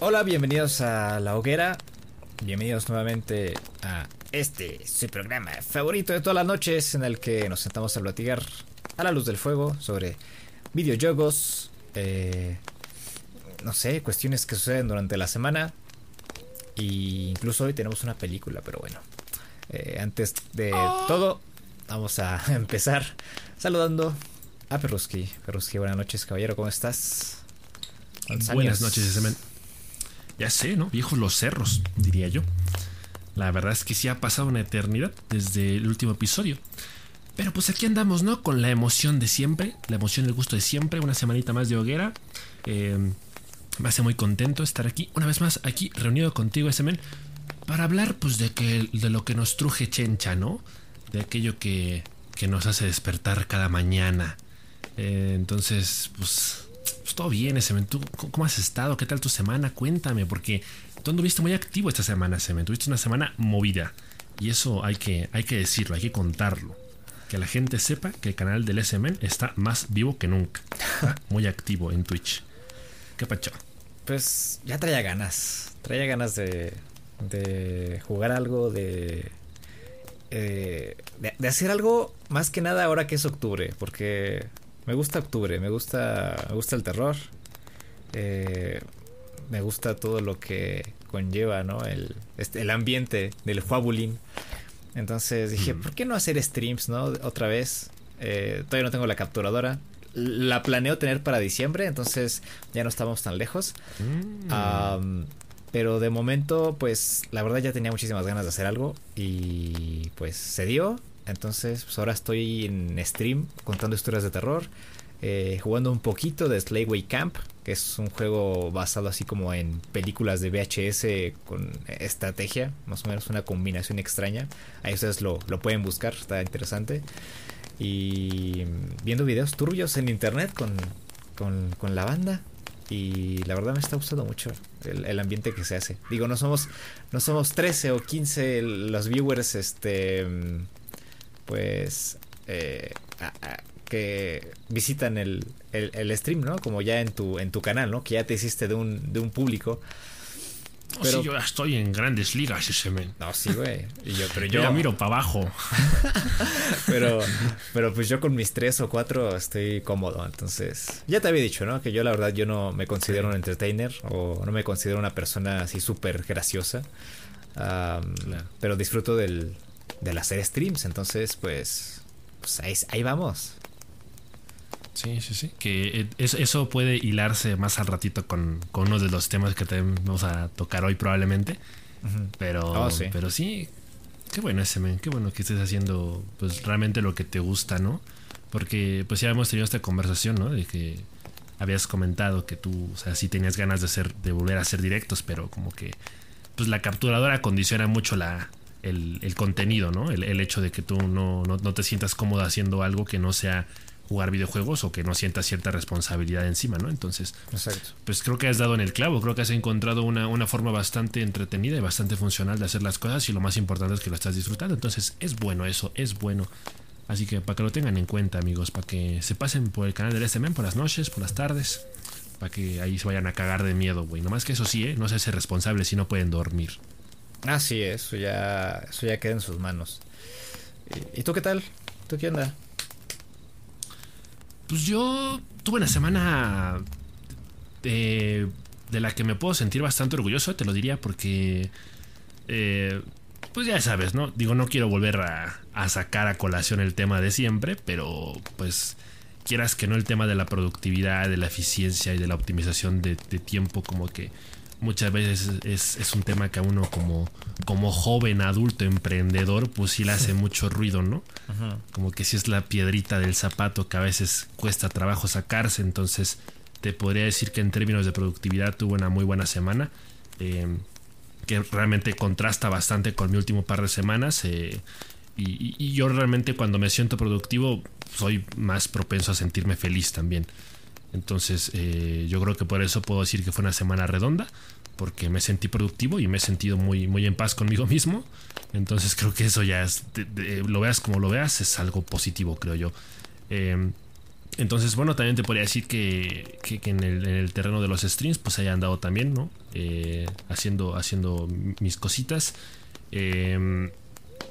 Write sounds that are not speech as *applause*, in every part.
Hola, bienvenidos a La Hoguera. Bienvenidos nuevamente a este, su programa favorito de todas las noches, en el que nos sentamos a platicar a la luz del fuego sobre videojuegos, eh, no sé, cuestiones que suceden durante la semana. Y incluso hoy tenemos una película, pero bueno. Eh, antes de todo, vamos a *laughs* empezar saludando a Perruski. Perruski, buenas noches, caballero, ¿cómo estás? Buenas noches, ese men. Ya sé, ¿no? Viejos los cerros, diría yo. La verdad es que sí ha pasado una eternidad desde el último episodio. Pero pues aquí andamos, ¿no? Con la emoción de siempre, la emoción el gusto de siempre, una semanita más de hoguera. Eh, me hace muy contento estar aquí, una vez más, aquí reunido contigo, men para hablar pues de, que, de lo que nos truje Chencha, ¿no? De aquello que, que nos hace despertar cada mañana. Eh, entonces, pues pues todo bien, Semen. ¿Tú cómo has estado? ¿Qué tal tu semana? Cuéntame, porque tú anduviste muy activo esta semana, Semen. Tuviste una semana movida. Y eso hay que, hay que decirlo, hay que contarlo. Que la gente sepa que el canal del SMN está más vivo que nunca. *laughs* muy activo en Twitch. ¿Qué pacho? Pues ya traía ganas. Traía ganas de, de jugar algo, de, eh, de, de hacer algo más que nada ahora que es octubre. Porque me gusta octubre, me gusta, me gusta el terror. Eh, me gusta todo lo que conlleva, ¿no? El, este, el ambiente del Fabulín. Entonces dije, ¿por qué no hacer streams, ¿no? Otra vez. Eh, todavía no tengo la capturadora. La planeo tener para diciembre, entonces ya no estamos tan lejos. Mm. pero de momento, pues la verdad ya tenía muchísimas ganas de hacer algo y pues se dio. Entonces, pues ahora estoy en stream contando historias de terror. Eh, jugando un poquito de Slayway Camp, que es un juego basado así como en películas de VHS con estrategia, más o menos una combinación extraña. Ahí ustedes lo, pueden buscar, está interesante. Y viendo videos turbios en internet con, con, la banda. Y la verdad me está gustando mucho el, el, ambiente que se hace. Digo, no somos, no somos 13 o 15 los viewers este pues eh, que visitan el, el, stream, ¿no? Como ya en tu, en tu canal, ¿no? Que ya te hiciste de un, de un público. Pero... sí, yo ya estoy en grandes ligas ese men. No, sí, güey. yo, pero yo... miro para abajo. *laughs* pero, pero pues yo con mis tres o cuatro estoy cómodo. Entonces, ya te había dicho, ¿no? Que yo la verdad yo no me considero un entertainer o no me considero una persona así súper graciosa. Pero disfruto del, del hacer streams. Entonces, pues, pues ahí, vamos. Sí, sí, sí. Que eh, eso puede hilarse más al ratito con, uno de los temas que vamos a tocar hoy probablemente. Pero, oh, sí. pero sí, qué bueno ese men, qué bueno que estés haciendo pues realmente lo que te gusta, ¿no? Porque pues ya hemos tenido esta conversación, ¿no? De que habías comentado que tú, o sea, sí tenías ganas de hacer, de volver a hacer directos, pero como que pues la capturadora condiciona mucho la, el, contenido, ¿no? El, hecho de que tú no, te sientas cómodo haciendo algo que no sea jugar videojuegos o que no sientas cierta responsabilidad encima, ¿no? Entonces, pues creo que has dado en el clavo, creo que has encontrado una, forma bastante entretenida y bastante funcional de hacer las cosas y lo más importante es que lo estás disfrutando. Entonces, es bueno eso, es bueno. Así que para que lo tengan en cuenta, amigos, para que se pasen por el canal del SMN por las noches, por las tardes, para que ahí se vayan a cagar de miedo, güey. Nomás que eso sí, ¿eh? No se hace responsable si no pueden dormir. Ah, sí, eso ya, eso ya queda en sus manos. ¿Y, tú qué tal? ¿Tú qué onda? Pues yo tuve una semana de, de la que me puedo sentir bastante orgulloso, te lo diría, porque... Eh, pues ya sabes, ¿no? Digo, no quiero volver a, a, sacar a colación el tema de siempre, pero pues quieras que no el tema de la productividad, de la eficiencia y de la optimización de tiempo, como que muchas veces es, un tema que a uno como, como joven, adulto, emprendedor, pues sí le hace *laughs* mucho ruido, ¿no? Como que sí es la piedrita del zapato que a veces cuesta trabajo sacarse, entonces te podría decir que en términos de productividad tuve una muy buena semana, em, que realmente contrasta bastante con mi último par de semanas. Eh, y, y, yo realmente cuando me siento productivo soy más propenso a sentirme feliz también. Entonces eh, yo creo que por eso puedo decir que fue una semana redonda, porque me sentí productivo y me he sentido muy, muy en paz conmigo mismo. Entonces creo que eso ya es, lo veas como lo veas, es algo positivo, creo yo. Em, entonces, bueno, también te podría decir que, en, el, terreno de los streams, pues haya andado también, ¿no? Eh, haciendo, haciendo mis cositas. Em,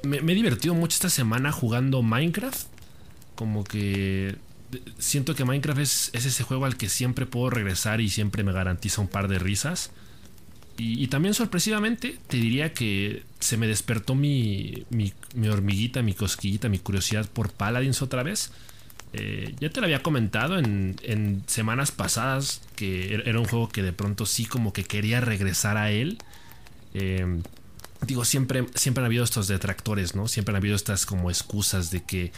me, he divertido mucho esta semana jugando Minecraft. Como que siento que Minecraft es, es, ese juego al que siempre puedo regresar y siempre me garantiza un par de risas. Y, también sorpresivamente te diría que se me despertó mi, mi, mi hormiguita, mi cosquillita, mi curiosidad por Paladins otra vez. Eh, ya te lo había comentado en, en, semanas pasadas que er, era un juego que de pronto sí como que quería regresar a él. Em, digo, siempre, siempre han habido estos detractores, ¿no? Siempre han habido estas como excusas de que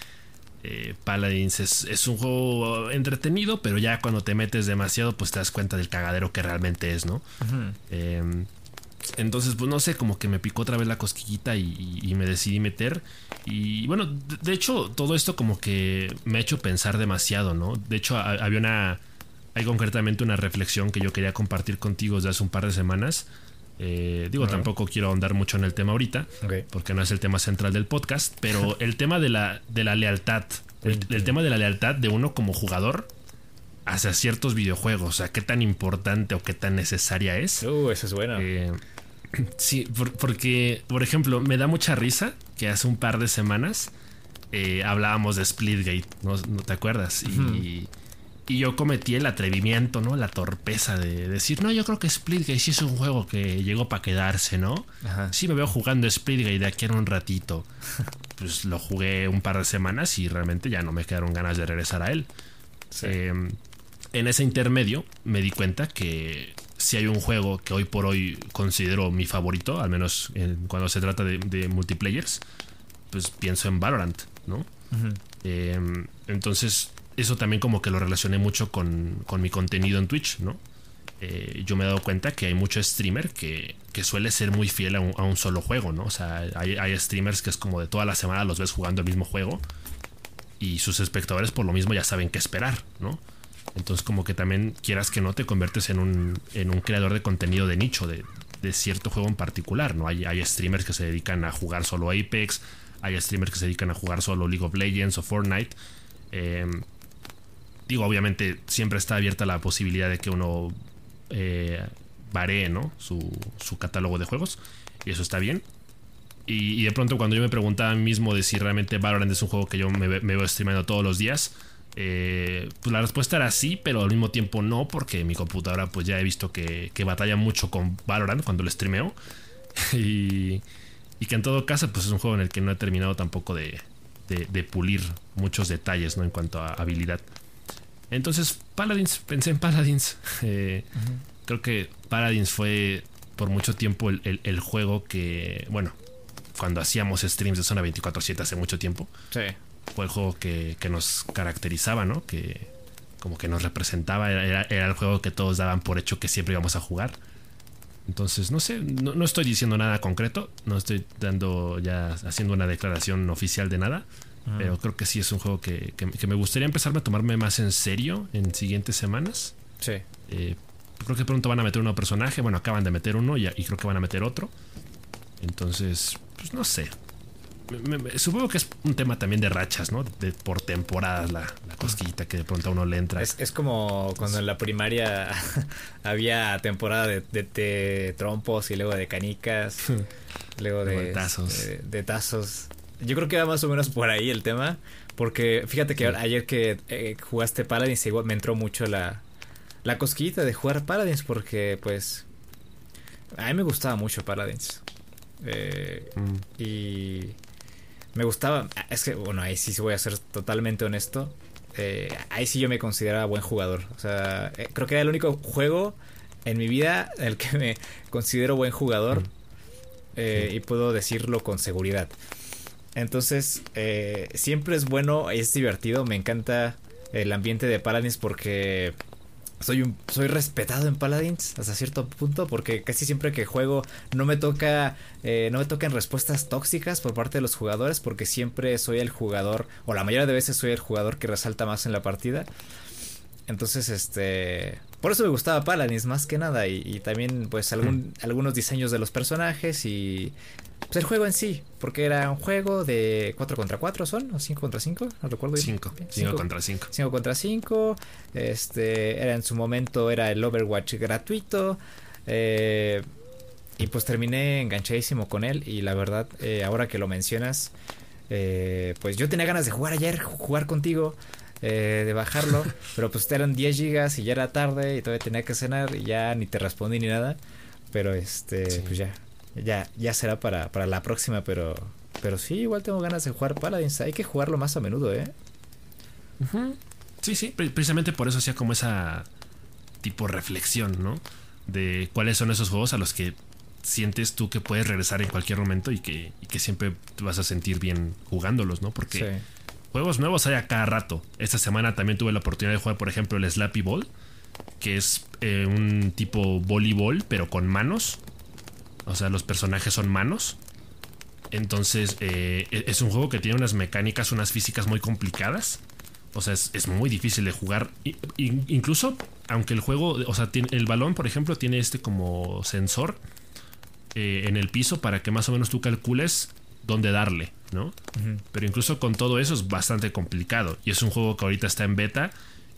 eh, Paladins es, un juego entretenido, pero ya cuando te metes demasiado, pues te das cuenta del cagadero que realmente es, ¿no? Entonces, pues no sé, como que me picó otra vez la cosquillita y, me decidí meter. Y bueno, de, hecho, todo esto como que me ha hecho pensar demasiado, ¿no? De hecho, había una. Hay concretamente una reflexión que yo quería compartir contigo desde hace un par de semanas. Eh, digo, tampoco quiero ahondar mucho en el tema ahorita, porque no es el tema central del podcast, pero *laughs* el tema de la, de la lealtad, el, tema de la lealtad de uno como jugador hacia ciertos videojuegos, o sea, qué tan importante o qué tan necesaria es. Uh, eso es bueno. Eh, *clears throat* Sí, porque, por ejemplo, me da mucha risa que hace un par de semanas eh, hablábamos de Splitgate, ¿no, te acuerdas? y, yo cometí el atrevimiento, ¿no? La torpeza de decir, no, yo creo que Splitgate sí es un juego que llegó para quedarse, ¿no? Sí me veo jugando Splitgate de aquí en un ratito. *laughs* Pues lo jugué un par de semanas y realmente ya no me quedaron ganas de regresar a él. Em, en ese intermedio me di cuenta que si hay un juego que hoy por hoy considero mi favorito, al menos cuando se trata de, multiplayers, pues pienso en Valorant, ¿no? Em, entonces, eso también como que lo relacioné mucho con, mi contenido en Twitch, ¿no? Eh, yo me he dado cuenta que hay mucho streamer que, suele ser muy fiel a un, solo juego, ¿no? O sea, hay, streamers que es como de toda la semana los ves jugando el mismo juego y sus espectadores por lo mismo ya saben qué esperar, ¿no? Entonces como que también quieras que no te conviertes en un, en un creador de contenido de nicho, de, cierto juego en particular, ¿no? Hay, streamers que se dedican a jugar solo Apex, hay streamers que se dedican a jugar solo League of Legends o Fortnite. Em, digo, obviamente siempre está abierta la posibilidad de que uno eh, varee, ¿no? Su, su, catálogo de juegos. Y eso está bien. Y, de pronto cuando yo me preguntaba a mí mismo de si realmente Valorant es un juego que yo me, veo streamando todos los días, eh, pues la respuesta era sí, pero al mismo tiempo no, porque mi computadora pues ya he visto que, batalla mucho con Valorant cuando lo streameo. *laughs* y, que en todo caso pues es un juego en el que no he terminado tampoco de, pulir muchos detalles ¿no? en cuanto a habilidad. Entonces, Paladins, pensé en Paladins. *laughs* Eh, creo que Paladins fue por mucho tiempo el, juego que, bueno, cuando hacíamos streams de zona 24-7 hace mucho tiempo. Sí fue el juego que, nos caracterizaba, ¿no? Que como que nos representaba, era, el juego que todos daban por hecho que siempre íbamos a jugar. Entonces, no sé, no, estoy diciendo nada concreto, no estoy dando ya haciendo una declaración oficial de nada, pero creo que sí es un juego que, me gustaría empezar a tomarme más en serio en siguientes semanas. Sí. Eh, creo que pronto van a meter un nuevo personaje, bueno, acaban de meter uno y, y creo que van a meter otro. Entonces, pues no sé, supongo que es un tema también de rachas, ¿no? De, por temporadas la, cosquillita que de pronto a uno le entra. Es, como cuando en la primaria *laughs* había temporada de, trompos y luego de canicas, *laughs* luego de, tazos. Yo creo que va más o menos por ahí el tema, porque fíjate que ayer que eh, jugaste Paladins igual me entró mucho la, la cosquillita de jugar Paladins porque pues a mí me gustaba mucho Paladins. Eh, mm. Y me gustaba. Es que, bueno, ahí sí voy a ser totalmente honesto. Eh, ahí sí yo me consideraba buen jugador. O sea, eh, creo que era el único juego en mi vida en el que me considero buen jugador. Eh, y puedo decirlo con seguridad. Entonces, siempre es bueno, es divertido. Me encanta el ambiente de Paladins porque soy un soy respetado en Paladins hasta cierto punto porque casi siempre que juego no me toca eh, no me tocan respuestas tóxicas por parte de los jugadores porque siempre soy el jugador o la mayoría de veces soy el jugador que resalta más en la partida entonces este por eso me gustaba Paladins más que nada y, también pues algún, algunos diseños de los personajes y pues el juego en sí, porque era un juego de 4 contra 4 son, o 5 contra 5, no recuerdo 5, 5 contra 5. 5 contra 5, este, era en su momento, era el Overwatch gratuito, eh, y pues terminé enganchadísimo con él, y la verdad, eh, ahora que lo mencionas, eh, pues yo tenía ganas de jugar ayer, jugar contigo, eh, de bajarlo, *laughs* pero pues eran 10 gigas y ya era tarde y todavía tenía que cenar y ya ni te respondí ni nada, pero este, pues ya, ya, ya será para, para la próxima, pero, pero sí, igual tengo ganas de jugar Paladins. Hay que jugarlo más a menudo, ¿eh? Sí, sí, precisamente por eso hacía como esa tipo reflexión, ¿no? De cuáles son esos juegos a los que sientes tú que puedes regresar en cualquier momento y que, y que siempre te vas a sentir bien jugándolos, ¿no? Porque juegos nuevos hay a cada rato. Esta semana también tuve la oportunidad de jugar, por ejemplo, el Slappy Ball, que es eh, un tipo voleibol, pero con manos. O sea, los personajes son manos. Entonces, eh, e-, es un juego que tiene unas mecánicas, unas físicas muy complicadas. O sea, es, muy difícil de jugar. incluso, aunque el juego, o sea, tiene, el balón, por ejemplo, tiene este como sensor eh, en el piso para que más o menos tú calcules dónde darle, ¿no? Pero incluso con todo eso es bastante complicado. Y es un juego que ahorita está en beta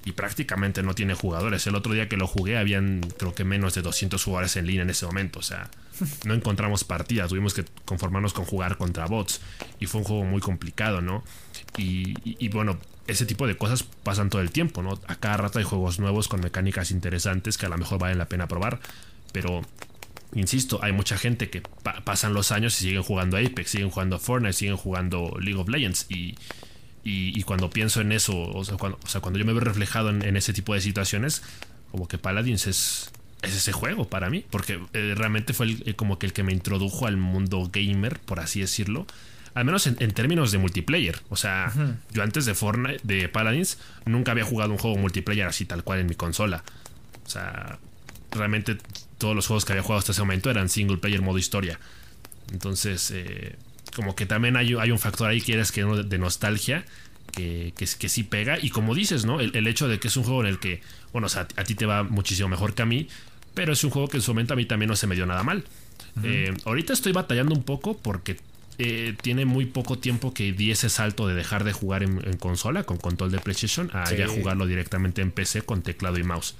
y prácticamente no tiene jugadores. El otro día que lo jugué habían creo que menos de 200 jugadores en línea en ese momento. O sea, no encontramos partidas, tuvimos que conformarnos con jugar contra bots. Y fue un juego muy complicado, ¿no? Y, bueno, ese tipo de cosas pasan todo el tiempo, ¿no? A cada rato hay juegos nuevos con mecánicas interesantes que a lo mejor valen la pena probar. Pero, insisto, hay mucha gente que pasan los años y siguen jugando Apex, siguen jugando Fortnite, siguen jugando League of Legends. Y, y, cuando pienso en eso, o sea, cuando, yo me veo reflejado en, ese tipo de situaciones, como que Paladins es, es ese juego para mí, porque eh, realmente fue el, eh, como que el que me introdujo al mundo gamer, por así decirlo. Al menos en, términos de multiplayer. O sea, yo antes de Fortnite, de Paladins, nunca había jugado un juego multiplayer así tal cual en mi consola. O sea, realmente todos los juegos que había jugado hasta ese momento eran single player modo historia. Entonces, eh, como que también hay, hay un factor ahí que que de nostalgia que, que, sí pega. Y como dices, ¿no? El, hecho de que es un juego en el que, bueno, o sea, a ti te va muchísimo mejor que a mí, pero es un juego que en su momento a mí también no se me dio nada mal. Eh, ahorita estoy batallando un poco porque eh, tiene muy poco tiempo que di ese salto de dejar de jugar en, consola con control de PlayStation a ya jugarlo directamente en PC con teclado y mouse.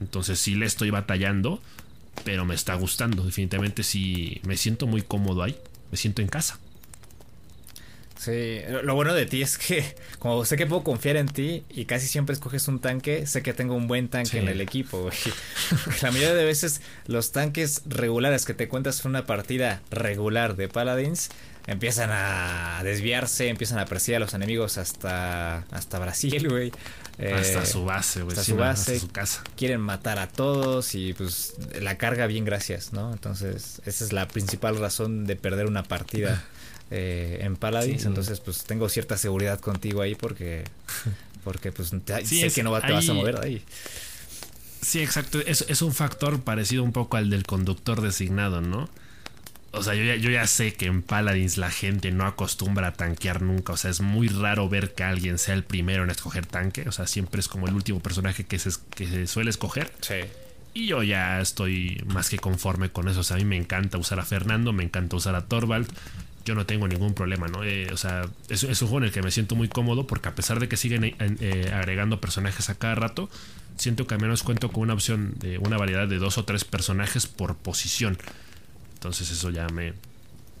Entonces sí le estoy batallando, pero me está gustando. Definitivamente sí me siento muy cómodo ahí me siento en casa. Sí, lo bueno de ti es que como sé que puedo confiar en ti y casi siempre escoges un tanque, sé que tengo un buen tanque en el equipo, *laughs* La mayoría de veces los tanques regulares que te cuentas en una partida regular de Paladins empiezan a desviarse, empiezan a perseguir a los enemigos hasta, hasta Brasil, güey. hasta eh, su base, güey. Hasta su base. su casa. Quieren matar a todos y pues la carga bien gracias, ¿no? Entonces esa es la principal razón de perder una partida eh, en Paladins. Entonces pues tengo cierta seguridad contigo ahí porque, *laughs* porque pues sé que no te vas a mover ahí. Sí, exacto. Es, es un factor parecido un poco al del conductor designado, ¿no? O sea, yo ya, yo ya sé que en Paladins la gente no acostumbra a tanquear nunca. O sea, es muy raro ver que alguien sea el primero en escoger tanque. O sea, siempre es como el último personaje que se, que se suele escoger. Sí. Y yo ya estoy más que conforme con eso. O sea, a mí me encanta usar a Fernando, me encanta usar a Torvald. Yo no tengo ningún problema, ¿no? Eh, o sea, es, un juego en el que me siento muy cómodo porque a pesar de que siguen eh, eh, agregando personajes a cada rato, siento que al menos cuento con una opción de una variedad de dos o tres personajes por posición. Entonces eso ya me...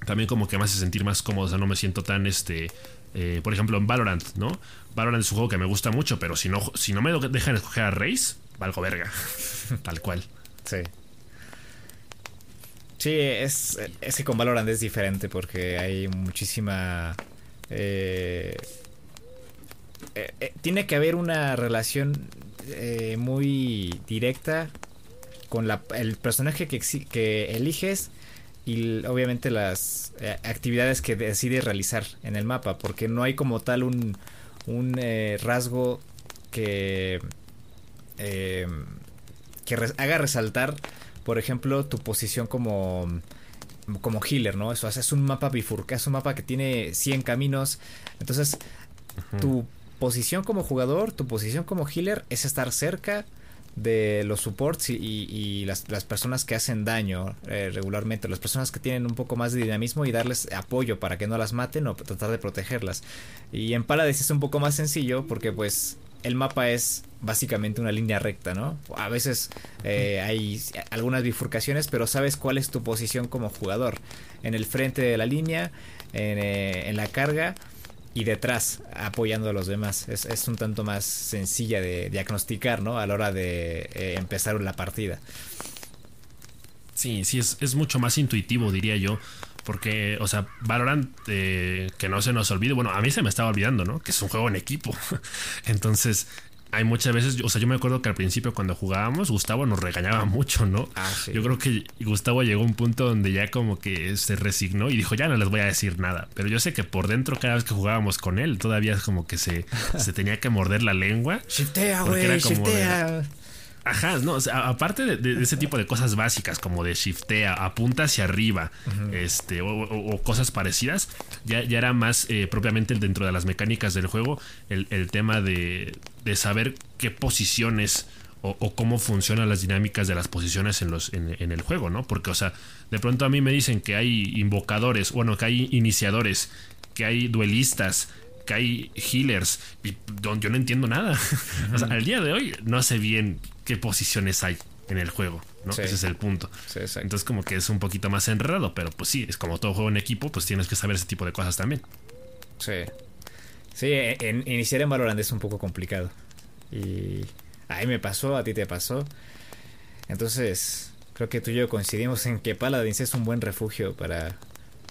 También como que me hace sentir más cómodo, o sea, no me siento tan este... Por ejemplo, en Valorant, ¿no? Valorant es un juego que me gusta mucho, pero si no, si no me dejan escoger a Raze, valgo verga. *laughs* Tal cual. Sí. Sí, es, es que con Valorant es diferente porque hay muchísima... Eh, eh, tiene que haber una relación muy directa con la, el personaje que, eliges y obviamente las eh, actividades que decides realizar en el mapa, porque no hay como tal un, eh, rasgo que, eh, que haga resaltar, por ejemplo, tu posición como, como healer, ¿no? Eso es un mapa bifurcado, es un mapa que tiene 100 caminos, entonces tu posición como jugador, tu posición como healer es estar cerca de los supports y, las, personas que hacen daño eh, regularmente, las personas que tienen un poco más de dinamismo y darles apoyo para que no las maten o tratar de protegerlas. Y en Paladins es un poco más sencillo porque pues el mapa es básicamente una línea recta, ¿no? A veces eh, hay algunas bifurcaciones, pero sabes cuál es tu posición como jugador. En el frente de la línea, en, eh, la carga y detrás apoyando a los demás. Es, un tanto más sencilla de diagnosticar, ¿no? A la hora de eh, empezar la partida. Sí, sí, es, mucho más intuitivo, diría yo. Porque, o sea, Valorant, eh, que no se nos olvide, bueno, a mí se me estaba olvidando, ¿no? Que es un juego en equipo. *laughs* Entonces, hay muchas veces, o sea, yo me acuerdo que al principio cuando jugábamos, Gustavo nos regañaba *laughs* mucho, ¿no? Ah, yo creo que Gustavo llegó a un punto donde ya como que se resignó y dijo, ya no les voy a decir nada. Pero yo sé que por dentro, cada vez que jugábamos con él, todavía es como que se, *laughs* se tenía que morder la lengua. Shiftea, güey, shiftea. Ajá, no, aparte de, ese tipo de cosas básicas como de shiftea, apunta hacia arriba, este, o, cosas parecidas, ya, ya era más eh, propiamente dentro de las mecánicas del juego el, tema de, de, saber qué posiciones o, cómo funcionan las dinámicas de las posiciones en, los, en, en, el juego, ¿no? Porque, o sea, de pronto a mí me dicen que hay invocadores, bueno, que hay iniciadores, que hay duelistas, que hay healers, y yo no entiendo nada. *laughs* o sea, al día de hoy no sé bien qué posiciones hay en el juego, ¿no? Ese es el punto. Entonces como que es un poquito más enredado, pero pues sí, es como todo juego en equipo, pues tienes que saber ese tipo de cosas también. Sí. Sí, en, iniciar en Valorant es un poco complicado. Y a mí me pasó, a ti te pasó. Entonces, creo que tú y yo coincidimos en que Paladins es un buen refugio para,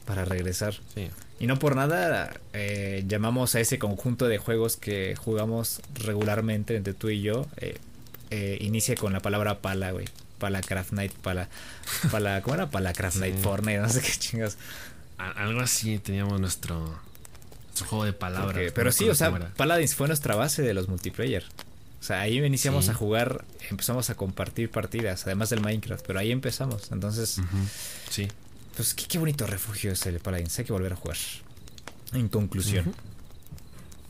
para regresar. Sí. Y no por nada eh, llamamos a ese conjunto de juegos que jugamos regularmente entre tú y yo eh, eh, inicia con la palabra pala, güey. Pala Craft Night, pala. pala ¿Cómo era? Pala Craft Night Fortnite, no sé qué chingas. Algo así teníamos nuestro, nuestro juego de palabras. pero sí, o sea, Paladins fue nuestra base de los multiplayer. O sea, ahí iniciamos a jugar, empezamos a compartir partidas, además del Minecraft, pero ahí empezamos. Entonces, sí. Pues qué, bonito refugio es el Paladins, hay que volver a jugar. En conclusión.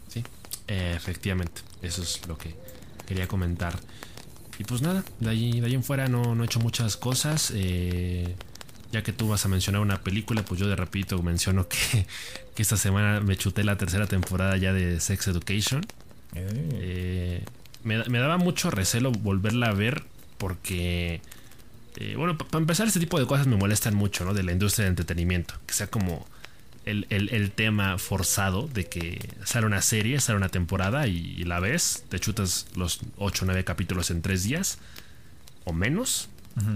Sí, efectivamente, eso es lo que quería comentar. Y pues nada, de ahí, de ahí en fuera no, no he hecho muchas cosas. Eh, ya que tú vas a mencionar una película, pues yo de rapidito menciono que, que esta semana me chuté la tercera temporada ya de Sex Education. Eh, me, daba mucho recelo volverla a ver porque, eh, bueno, para empezar este tipo de cosas me molestan mucho, ¿no? De la industria de entretenimiento. Que sea como el, tema forzado de que sale una serie, sale una temporada y, la ves, te chutas los 8 o 9 capítulos en 3 días o menos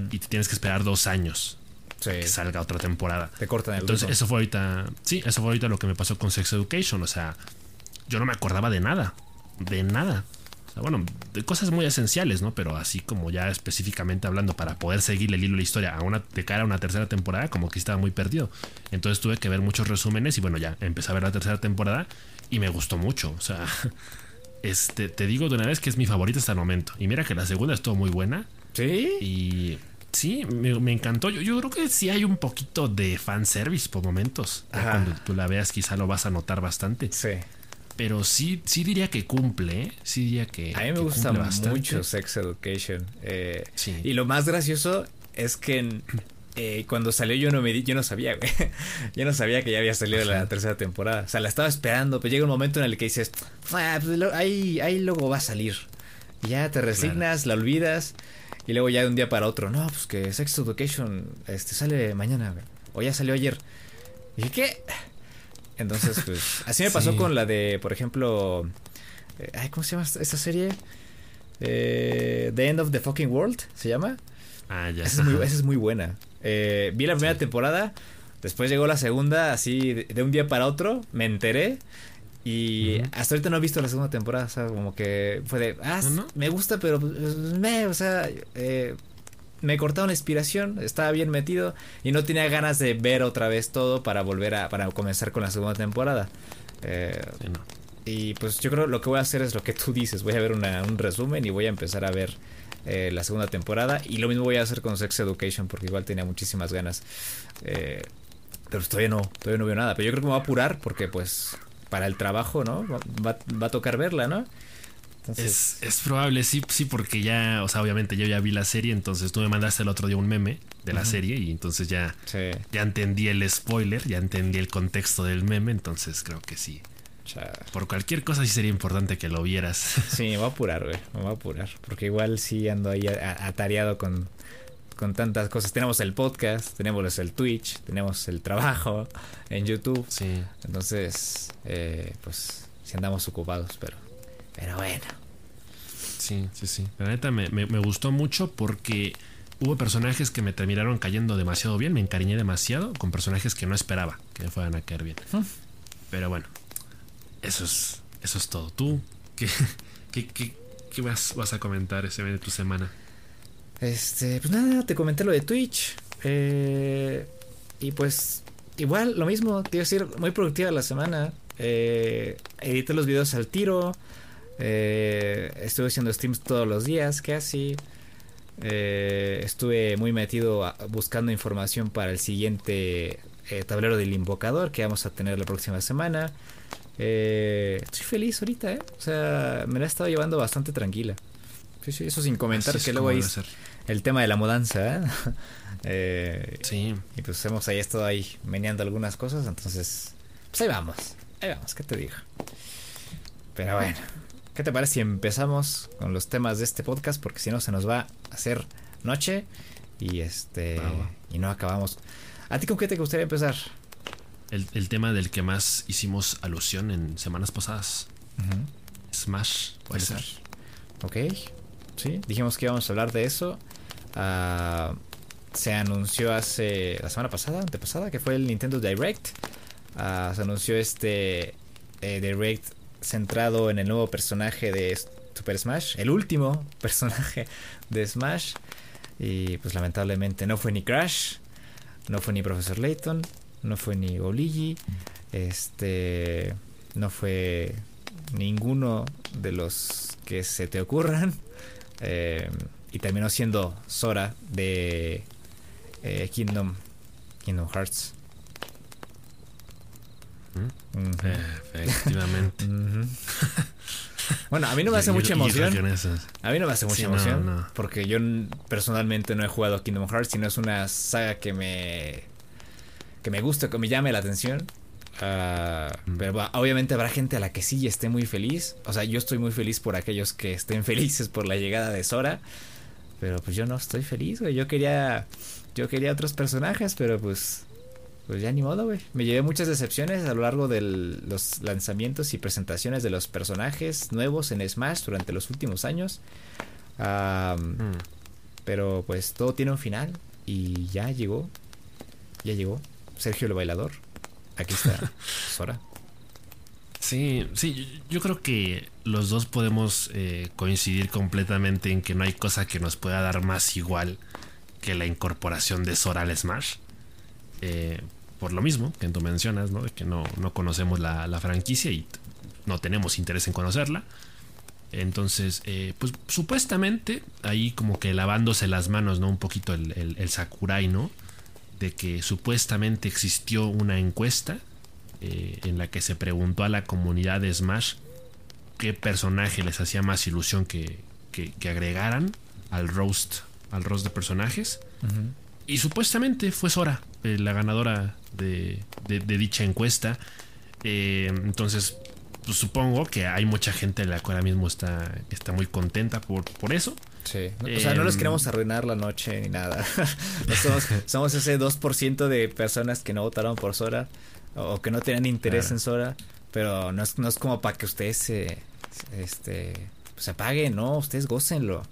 y te tienes que esperar dos años que salga otra temporada. Te cortan el Entonces, eso fue ahorita, sí, eso fue ahorita lo que me pasó con Sex Education, o sea, yo no me acordaba de nada, de nada bueno, de cosas muy esenciales, ¿no? Pero así como ya específicamente hablando, para poder seguir el hilo de la historia a una, de cara a una tercera temporada, como que estaba muy perdido. Entonces tuve que ver muchos resúmenes y bueno, ya empecé a ver la tercera temporada y me gustó mucho. O sea, *laughs* este, te digo de una vez que es mi favorita hasta el momento. Y mira que la segunda estuvo muy buena. Sí. Y sí, me, encantó. Yo, yo, creo que sí hay un poquito de fanservice por momentos. cuando tú la veas, quizá lo vas a notar bastante. Sí pero sí, sí diría que cumple, ¿eh? sí diría que. A mí me gusta mucho Sex Education. Eh, y lo más gracioso es que eh, cuando salió yo no me di, yo no sabía, güey. *laughs* yo no sabía que ya había salido la tercera temporada. O sea, la estaba esperando, pero llega un momento en el que dices, ah, pues ahí, ahí luego va a salir. Y ya te resignas, la olvidas. Y luego ya de un día para otro, no, pues que Sex Education este, sale mañana, güey. O ya salió ayer. Y dije, ¿qué? Entonces, pues, *laughs* así me pasó con la de, por ejemplo, eh, ay, ¿cómo se llama esta serie? Eh, the End of the Fucking World, ¿se llama? Ah, ya. Esa es muy, buena. Eh, vi la primera temporada, después llegó la segunda, así de, un día para otro, me enteré. Y hasta ahorita no he visto la segunda temporada, o sea, como que fue de, ah, me gusta, pero pues, me, o sea, eh, me cortaron la inspiración, estaba bien metido y no tenía ganas de ver otra vez todo para volver a para comenzar con la segunda temporada. Eh, y pues yo creo lo que voy a hacer es lo que tú dices, voy a ver un resumen y voy a empezar a ver eh, la segunda temporada y lo mismo voy a hacer con Sex Education porque igual tenía muchísimas ganas. Eh, pero todavía no, todavía no veo nada, pero yo creo que me voy a apurar porque pues para el trabajo, ¿no? Va, va a tocar verla, ¿no? Es, es, probable, sí, sí, porque ya, o sea, obviamente yo ya vi la serie, entonces tú me mandaste el otro día un meme de la serie y entonces ya, ya entendí el spoiler, ya entendí el contexto del meme, entonces creo que sí. Por cualquier cosa sí sería importante que lo vieras. *laughs* Sí, me voy a apurar, güey, me voy a apurar, porque igual sí ando ahí atareado con, con tantas cosas. Tenemos el podcast, tenemos el Twitch, tenemos el trabajo en YouTube. Sí. Entonces, eh, pues, si andamos ocupados, pero pero bueno. Sí, sí, sí. La neta me, gustó mucho porque hubo personajes que me terminaron cayendo demasiado bien. Me encariñé demasiado con personajes que no esperaba que me fueran a caer bien. Pero bueno, eso es, eso es todo. ¿Tú *laughs* qué, qué, vas, vas, a comentar ese de tu semana? Este, pues nada, te comenté lo de Twitch. Eh, y pues, igual, lo mismo, te iba a decir, muy productiva la semana. Eh, edité los videos al tiro. Eh, estuve haciendo streams todos los días, casi. Eh, estuve muy metido buscando información para el siguiente eh, tablero del invocador que vamos a tener la próxima semana. Eh, estoy feliz ahorita, ¿eh? O sea, me la he estado llevando bastante tranquila. Sí, sí, eso sin comentar que luego hay el tema de la mudanza, *laughs* ¿eh? sí. Y pues hemos ahí estado ahí meneando algunas cosas, entonces, pues ahí vamos, ahí vamos, ¿qué te digo? Pero bueno. ¿Qué te parece si empezamos con los temas de este podcast? Porque si no se nos va a hacer noche y este y no acabamos. ¿A ti con qué te gustaría empezar? El, tema del que más hicimos alusión en semanas pasadas. Smash, puede ser. Ok, sí, dijimos que íbamos a hablar de eso. Ah, se anunció hace la semana pasada, antepasada, que fue el Nintendo Direct. Ah, se anunció este eh, Direct centrado en el nuevo personaje de Super Smash, el último *laughs* personaje de Smash. Y pues lamentablemente no fue ni Crash, no fue ni Profesor Layton, no fue ni Oligi, este, no fue ninguno de los que se te ocurran. *laughs* Eh, y terminó siendo Sora de eh, Kingdom, Kingdom Hearts. Efectivamente. *laughs* bueno, a mí no me hace mucha emoción. A mí no me hace mucha emoción. Porque yo personalmente no he jugado Kingdom Hearts, sino es una saga que me. que me gusta, que me llame la atención. Ah, pero obviamente habrá gente a la que sí esté muy feliz. O sea, yo estoy muy feliz por aquellos que estén *laughs* felices por la llegada de Sora. Pero pues yo no estoy feliz, güey. Yo quería. Yo quería otros personajes, pero pues pues ya ni modo, güey. Me llevé muchas decepciones a lo largo de los lanzamientos y presentaciones de los personajes nuevos en Smash durante los últimos años. Hmm. Pero pues todo tiene un final y ya llegó. Ya llegó. Sergio el bailador. Aquí está *laughs* Sora. Sí, sí, yo creo que los dos podemos eh, coincidir completamente en que no hay cosa que nos pueda dar más igual que la incorporación de Sora al Smash. Eh, por lo mismo que tú mencionas, ¿no? De que no, no conocemos la, franquicia y no tenemos interés en conocerla. Entonces, eh, pues supuestamente ahí como que lavándose las manos, ¿no? Un poquito el, Sakurai, ¿no? De que supuestamente existió una encuesta eh, en la que se preguntó a la comunidad de Smash qué personaje les hacía más ilusión que, que, agregaran al roast, al roast de personajes. Y supuestamente fue Sora, eh, la ganadora de, dicha encuesta. Eh, entonces, pues, supongo que hay mucha gente la que ahora mismo está, está muy contenta por, por eso. Sí. O sea, no les em, queremos arruinar la noche ni nada. *laughs* somos, ese 2% de personas que no votaron por Sora o que no tenían interés en Sora. Pero no es, no es como para que ustedes se, este, se apaguen, no, ustedes gócenlo.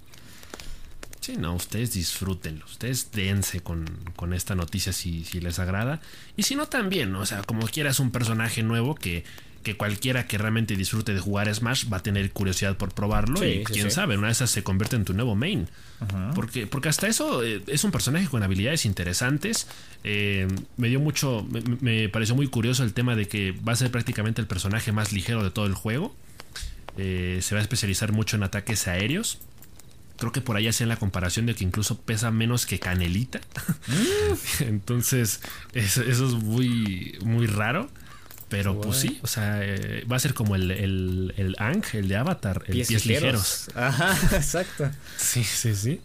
Sí, no, ustedes disfrútenlo, ustedes dense con, esta noticia si, si, les agrada. Y si no, también, o sea, como quieras un personaje nuevo que, que cualquiera que realmente disfrute de jugar Smash va a tener curiosidad por probarlo y quién sabe, una de esas se convierte en tu nuevo main. porque, porque hasta eso eh, es un personaje con habilidades interesantes. Eh, me dio mucho, me, pareció muy curioso el tema de que va a ser prácticamente el personaje más ligero de todo el juego. Eh, se va a especializar mucho en ataques aéreos creo que por ahí hacían la comparación de que incluso pesa menos que Canelita. Mm. *laughs* Entonces, eso, es muy, muy raro. Pero pues sí, o sea, eh, va a ser como el, el, el Ang, el de Avatar, el pies, ligeros. Ajá, *laughs* exacto. Sí, sí, sí.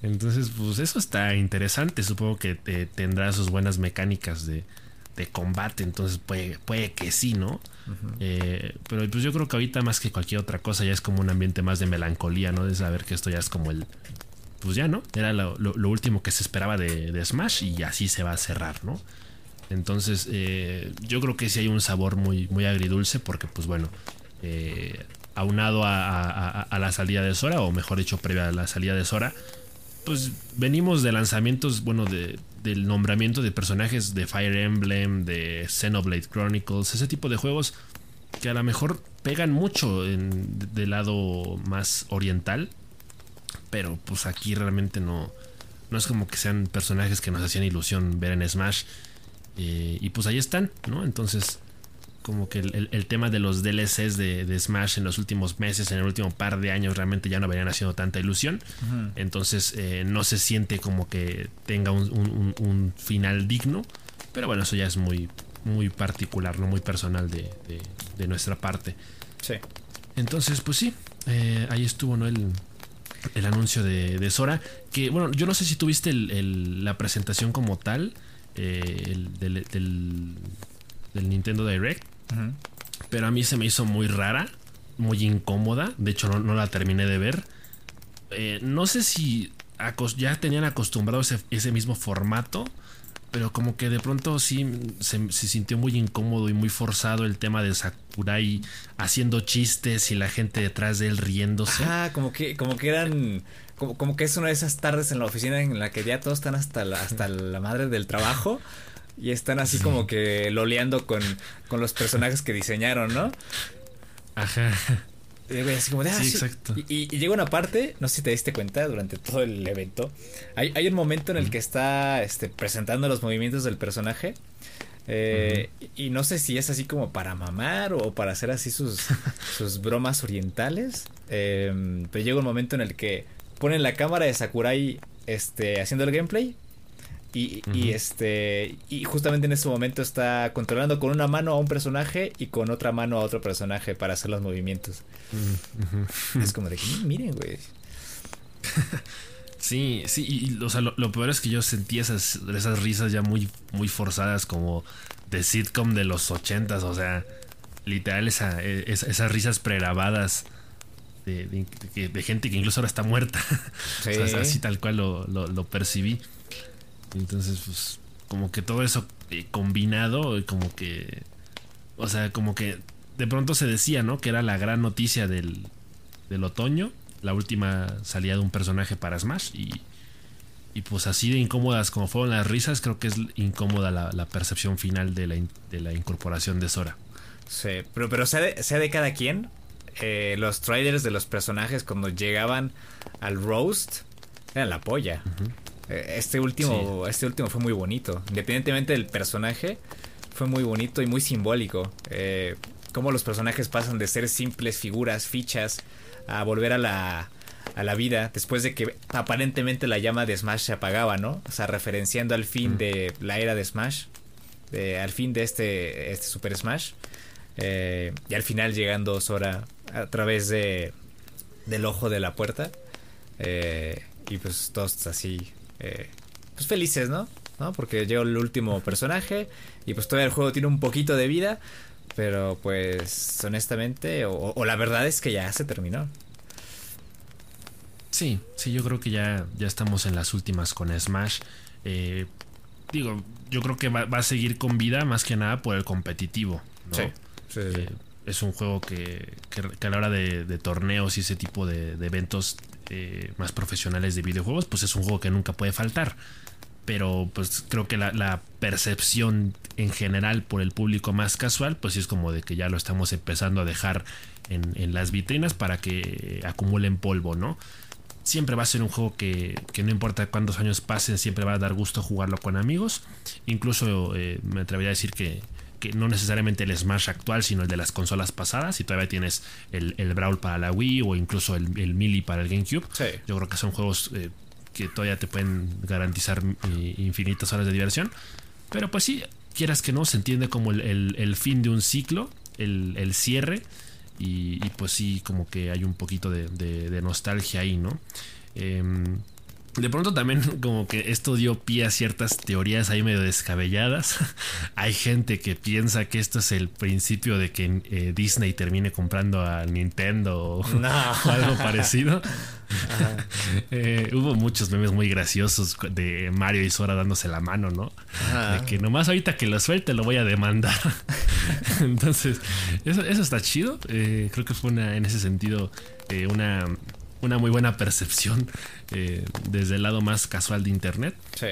Entonces, pues eso está interesante. Supongo que tendrá sus buenas mecánicas de, de combate. Entonces puede, puede que sí, ¿no? Eh, pero pues yo creo que ahorita más que cualquier otra cosa ya es como un ambiente más de melancolía, ¿no? De saber que esto ya es como el... Pues ya, ¿no? Era lo, último que se esperaba de, de Smash y así se va a cerrar, ¿no? Entonces, eh, yo creo que sí hay un sabor muy, muy agridulce porque, pues bueno, eh, aunado a, la salida de Sora, o mejor dicho, previa a la salida de Sora, pues venimos de lanzamientos, bueno, de, del nombramiento de personajes de Fire Emblem, de Xenoblade Chronicles, ese tipo de juegos que a lo mejor pegan mucho en, del lado más oriental, pero pues aquí realmente no, no es como que sean personajes que nos hacían ilusión ver en Smash. Eh, y pues ahí están, ¿no? Entonces, como que el, tema de los DLCs de, Smash en los últimos meses, en el último par de años, realmente ya no venían haciendo tanta ilusión. Entonces, eh, no se siente como que tenga un, final digno. Pero bueno, eso ya es muy, muy particular, ¿no? Muy personal de, nuestra parte. Sí. Entonces, pues sí, eh, ahí estuvo, ¿no? El, el anuncio de, Sora. Que bueno, yo no sé si tuviste la presentación como tal. Eh, el, del, del, Nintendo Direct. Pero a mí se me hizo muy rara, muy incómoda. De hecho, no, la terminé de ver. Eh, no sé si ya tenían acostumbrado ese, ese, mismo formato. Pero como que de pronto sí se, sintió muy incómodo y muy forzado el tema de Sakurai haciendo chistes y la gente detrás de él riéndose. Ah, como que, como que eran como, que es una de esas tardes en la oficina en la que ya todos están hasta la, hasta la madre del trabajo y están así como que loleando con, con los personajes que diseñaron, ¿no? Ajá. Y, así como de, ah, sí, exacto. Y, llega una parte, no sé si te diste cuenta durante todo el evento, hay, hay un momento en el que está este, presentando los movimientos del personaje. Eh, y no sé si es así como para mamar o para hacer así sus, *laughs* sus bromas orientales. Eh, pero llega un momento en el que ponen la cámara de Sakurai este, haciendo el gameplay. Y, este y justamente en ese momento está controlando con una mano a un personaje y con otra mano a otro personaje para hacer los movimientos. Es como de que miren, güey. *laughs* Sí, sí, y, lo, peor es que yo sentí esas, esas risas ya muy, muy forzadas como de sitcom de los ochentas, o sea, literal esa, e, esas risas pregrabadas de, gente que incluso ahora está muerta. *laughs* así tal cual lo, percibí. Entonces, pues, como que todo eso eh, combinado, como que. O sea, como que de pronto se decía, ¿no? Que era la gran noticia del, del otoño. La última salida de un personaje para Smash. Y, y pues así de incómodas como fueron las risas, creo que es incómoda la, percepción final de la, de la incorporación de Sora. Sí, pero, pero sea, sea de cada quien, eh, los trailers de los personajes cuando llegaban al roast eran la polla. Eh, este último, este último fue muy bonito. Independientemente del personaje, fue muy bonito y muy simbólico. Eh, cómo los personajes pasan de ser simples figuras, fichas, a volver a la, a la vida después de que aparentemente la llama de Smash se apagaba, ¿no? O sea, referenciando al fin de la era de Smash, al fin de este, este Super Smash. y al final llegando Sora a través de del ojo de la puerta eh, y pues todos así eh, pues felices no no porque llegó el último personaje y pues todavía el juego tiene un poquito de vida pero pues honestamente o, la verdad es que ya se terminó. Sí sí yo creo que ya ya estamos en las últimas con Smash. Eh, digo yo creo que va, a seguir con vida más que nada por el competitivo ¿no? sí, sí, sí es un juego que, que, a la hora de, torneos y ese tipo de, eventos eh, más profesionales de videojuegos, pues es un juego que nunca puede faltar. Pero pues creo que la, percepción en general por el público más casual, pues sí es como de que ya lo estamos empezando a dejar en, las vitrinas para que acumulen polvo, ¿no? Siempre va a ser un juego que, que, no importa cuántos años pasen, siempre va a dar gusto jugarlo con amigos. Incluso eh, me atrevería a decir que, que no necesariamente el Smash actual, sino el de las consolas pasadas. Y todavía tienes el, Brawl para la Wii o incluso el, el Melee para el GameCube. Yo creo que son juegos eh, que todavía te pueden garantizar eh, infinitas horas de diversión. Pero pues sí, quieras que no, se entiende como el, fin de un ciclo, el, cierre. Y, pues sí, como que hay un poquito de, nostalgia ahí, ¿no? Em, de pronto también *laughs* como que esto dio pie a ciertas teorías ahí medio descabelladas. *laughs* Hay gente que piensa que esto es el principio de que eh, Disney termine comprando a Nintendo o, *laughs* algo parecido. Eh, hubo muchos memes muy graciosos de Mario y Sora dándose la mano, ¿no? De que nomás ahorita que lo suelte lo voy a demandar. Entonces, eso, está chido. Eh, creo que fue una, en ese sentido una una muy buena percepción eh, desde el lado más casual de internet. Sí.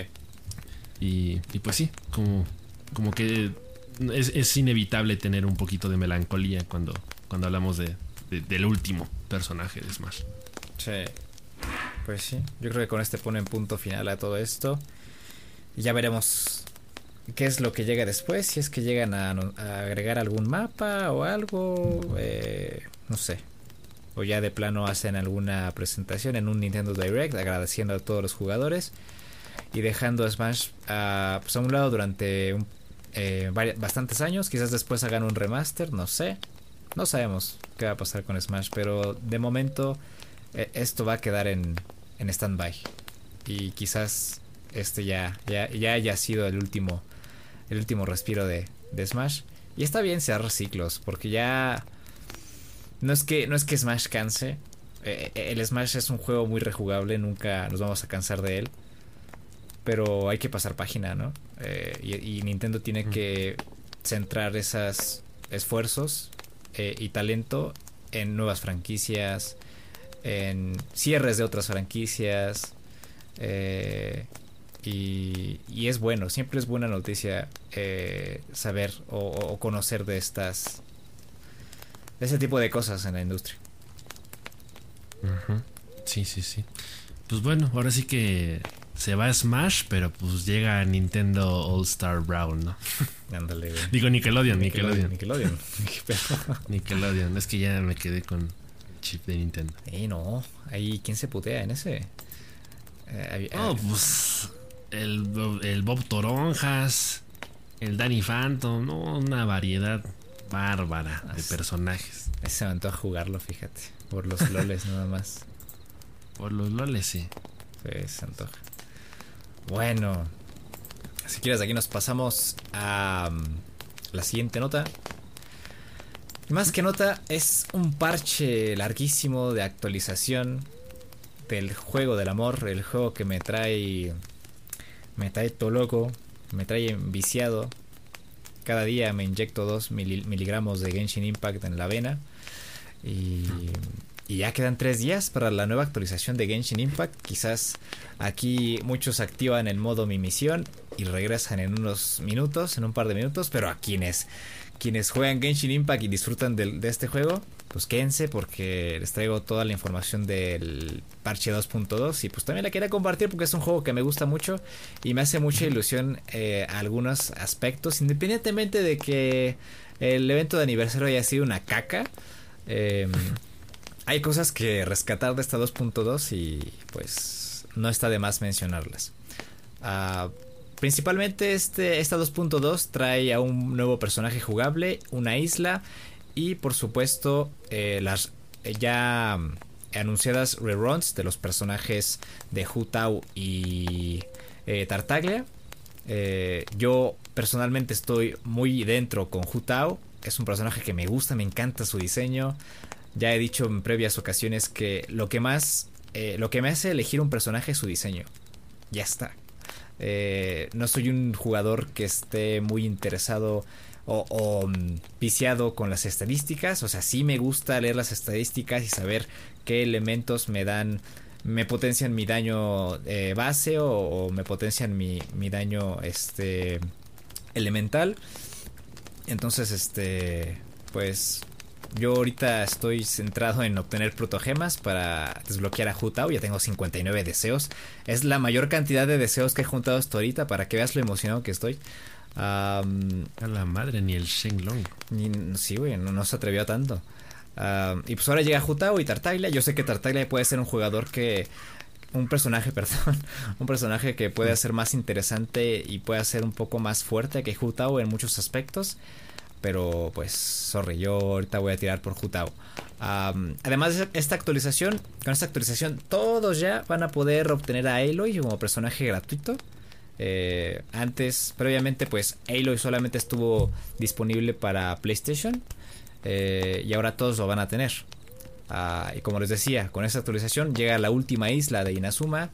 Y, pues sí, como, como que es, inevitable tener un poquito de melancolía cuando, cuando hablamos de, del último personaje de Smash. Sí. Pues sí, yo creo que con este pone en punto final a todo esto. Y ya veremos qué es lo que llega después, si es que llegan a, agregar algún mapa o algo, eh, no sé o ya de plano hacen alguna presentación en un Nintendo Direct agradeciendo a todos los jugadores y dejando a Smash a, pues a un lado durante eh, bastantes años. Quizás después hagan un remaster, no sé. No sabemos qué va a pasar con Smash, pero de momento eh, esto va a quedar en, en stand-by. Y quizás este ya, ya, ya haya sido el último, el último respiro de, de Smash. Y está bien cerrar ciclos, porque ya no es que, no es que Smash canse. Eh, eh, el Smash es un juego muy rejugable, nunca nos vamos a cansar de él. Pero hay que pasar página, ¿no? Eh, y, Nintendo tiene que centrar esos esfuerzos y talento en nuevas franquicias, en cierres de otras franquicias. y, y, es bueno, siempre es buena noticia saber o conocer de estas ese tipo de cosas en la industria. Sí, sí, sí. Pues bueno, ahora sí que se va a Smash, pero pues llega a Nintendo All Star Brown, ¿no? *laughs* Ándale, Digo Nickelodeon, Nickelodeon. *laughs* Nickelodeon. Nickelodeon. Es que ya me quedé con el chip de Nintendo. Eh, no. Ahí, ¿quién se putea en ese? Eh, oh, pues el, el Bob Toronjas, el Danny Phantom, ¿no? Una variedad bárbara de personajes. Se me a jugarlo, fíjate. Por los *laughs* loles nada más. Por los loles, sí. Pues se antoja. Bueno. Si quieres, aquí nos pasamos a mm, la siguiente nota. Más que nota, es un parche larguísimo de actualización del juego del amor. El juego que me trae. Me trae todo loco. Me trae viciado. Cada día me inyecto 2 miligramos de Genshin Impact en la vena. Y, ya quedan 3 días para la nueva actualización de Genshin Impact. Quizás aquí muchos activan el modo mi misión y regresan en unos minutos, en un par de minutos. Pero a quienes, quienes juegan Genshin Impact y disfrutan de este juego, pues quédense porque les traigo toda la información del parche 2.2 y pues también la quería compartir porque es un juego que me gusta mucho y me hace mucha ilusión eh, algunos aspectos, independientemente de que el evento de aniversario haya sido una caca. Em, *laughs* hay cosas que rescatar de esta 2.2 y pues no está de más mencionarlas. Ah, principalmente este, esta 2.2 trae a un nuevo personaje jugable, una isla y por supuesto eh, las eh, ya mm, anunciadas reruns de los personajes de Hutau y eh, Tartaglia. yo personalmente estoy muy dentro con Hutau. Es un personaje que me gusta, me encanta su diseño. Ya he dicho en previas ocasiones que lo que más, lo que me hace elegir un personaje es su diseño. Ya está. no soy un jugador que esté muy interesado o, mm, viciado con las estadísticas. O sea, sí me gusta leer las estadísticas y saber qué elementos me dan, me potencian mi daño eh, base o, me potencian mi, mi daño este elemental. Entonces, este, pues yo ahorita estoy centrado en obtener protogemas para desbloquear a Hutao. Ya tengo 59 deseos. Es la mayor cantidad de deseos que he juntado hasta ahorita para que veas lo emocionado que estoy a la madre, ni el Shenlong. Ni, sí, güey, no, se atrevió a tanto. y pues ahora llega Jutao y Tartaglia. Yo sé que Tartaglia puede ser un jugador que, un personaje, *laughs* perdón, un personaje que puede ser más interesante y puede ser un poco más fuerte que Hutao en muchos aspectos. Pero pues, sorry, yo ahorita voy a tirar por Hutao. además de esta actualización, con esta actualización todos ya van a poder obtener a Aloy como personaje gratuito. Eh, antes, previamente, pues Aloy solamente estuvo disponible para PlayStation. Eh, y ahora todos lo van a tener. Ah, y como les decía, con esta actualización llega la última isla de Inazuma,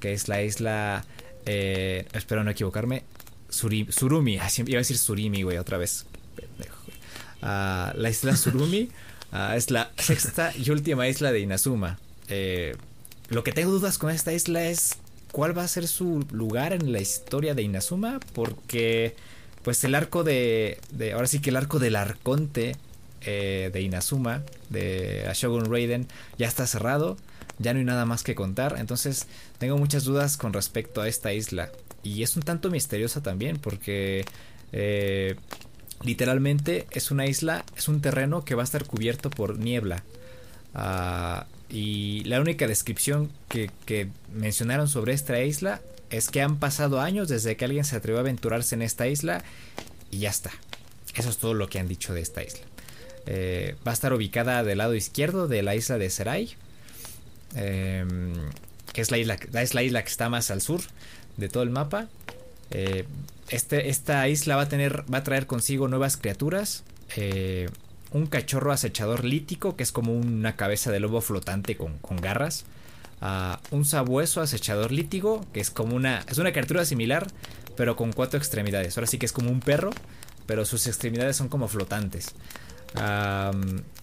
que es la isla... Eh, espero no equivocarme. Surumi, *laughs* ah, iba a decir Surimi, güey, otra vez. Ah, la isla Surumi *laughs* es la sexta y última isla de Inazuma. lo que tengo dudas con esta isla es cuál va a ser su lugar en la historia de Inazuma, porque pues el arco de, ahora sí que el arco del arconte eh, de Inazuma, de Shogun Raiden, ya está cerrado, ya no hay nada más que contar, entonces tengo muchas dudas con respecto a esta isla. Y es un tanto misteriosa también, porque eh, literalmente es una isla, es un terreno que va a estar cubierto por niebla. Ah, y la única descripción que, mencionaron sobre esta isla es que han pasado años desde que alguien se atrevió a aventurarse en esta isla y ya está. Eso es todo lo que han dicho de esta isla. Eh, va a estar ubicada del lado izquierdo de la isla de Serai. Em, que es la isla, es la isla que está más al sur de todo el mapa. Eh, este, esta isla va a tener. va a traer consigo nuevas criaturas. Un cachorro acechador lítico, que es como una cabeza de lobo flotante con, garras. un sabueso acechador lítigo, que es como una. Es una criatura similar, pero con cuatro extremidades. Ahora sí que es como un perro, pero sus extremidades son como flotantes.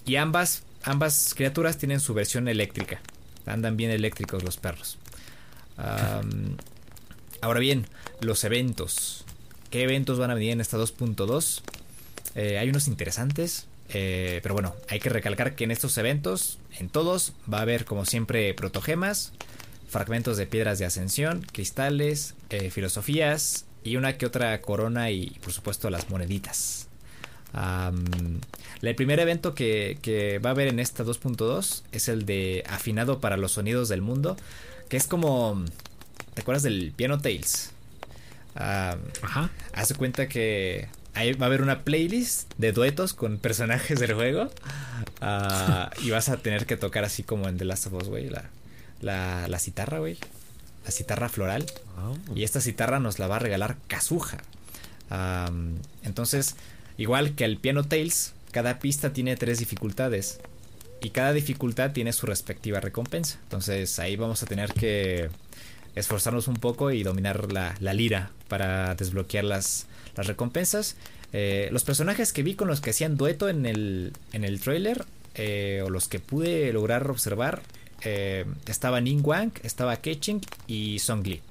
y ambas, ambas criaturas tienen su versión eléctrica. Andan bien eléctricos los perros. ahora bien, los eventos. ¿Qué eventos van a venir en esta 2.2? Eh, hay unos interesantes. Eh, pero bueno, hay que recalcar que en estos eventos, en todos, va a haber como siempre protogemas, fragmentos de piedras de ascensión, cristales, eh, filosofías y una que otra corona y por supuesto las moneditas. el primer evento que, va a haber en esta 2.2 es el de afinado para los sonidos del mundo, que es como... ¿Te acuerdas del Piano Tales? Ajá. Haz cuenta que ahí va a haber una playlist de duetos con personajes del juego. Ah, y vas a tener que tocar así como en The Last of Us, güey. La, la, la citarra, güey. La citarra floral. Y esta citarra nos la va a regalar Kazuha. entonces, igual que el Piano Tales, cada pista tiene tres dificultades. Y cada dificultad tiene su respectiva recompensa. Entonces ahí vamos a tener que esforzarnos un poco y dominar la, la lira para desbloquear las, las recompensas. Eh, los personajes que vi con los que hacían dueto en el, en el trailer, eh, o los que pude lograr observar, eh, estaba Ning Wang, estaba Keching y Song Li.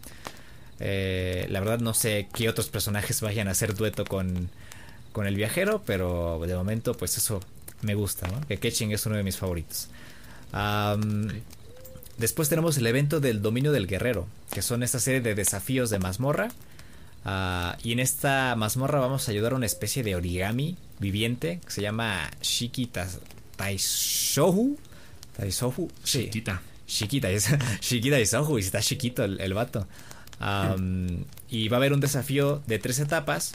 la verdad no sé qué otros personajes *laughs* vayan a hacer dueto con, con el viajero, pero de momento pues eso me gusta, que Keching es uno de mis favoritos. Después tenemos el evento del dominio del guerrero, que son esta serie de desafíos de mazmorra Ah, y en esta mazmorra vamos a ayudar a una especie de origami viviente que se llama Shikita Taisohu. Taisohu, sí. Shikita. Shikita, es, *laughs* Shikita y está chiquito el, vato. y va a haber un desafío de tres etapas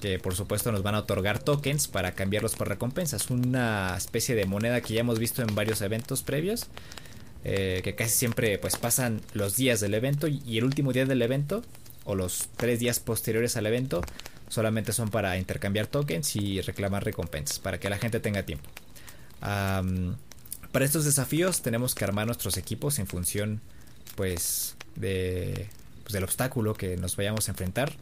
que por supuesto nos van a otorgar tokens para cambiarlos por recompensas. Una especie de moneda que ya hemos visto en varios eventos previos. Eh, que casi siempre pues pasan los días del evento y el último día del evento o los tres días posteriores al evento solamente son para intercambiar tokens y reclamar recompensas, para que la gente tenga tiempo. para estos desafíos tenemos que armar nuestros equipos en función pues de pues, del obstáculo que nos vayamos a enfrentar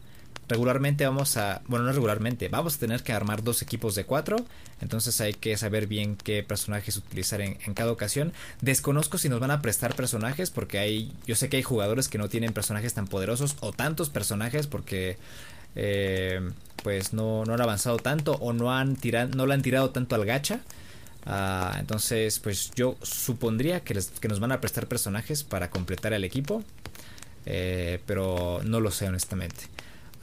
regularmente vamos a, bueno, no regularmente, vamos a tener que armar dos equipos de cuatro, entonces hay que saber bien qué personajes utilizar en, cada ocasión. Desconozco si nos van a prestar personajes porque hay, yo sé que hay jugadores que no tienen personajes tan poderosos o tantos personajes porque eh, pues no, no han avanzado tanto o no han tirado, no le han tirado tanto al gacha. Ah, entonces, pues yo supondría que, que nos van a prestar personajes para completar el equipo. Eh, pero no lo sé honestamente.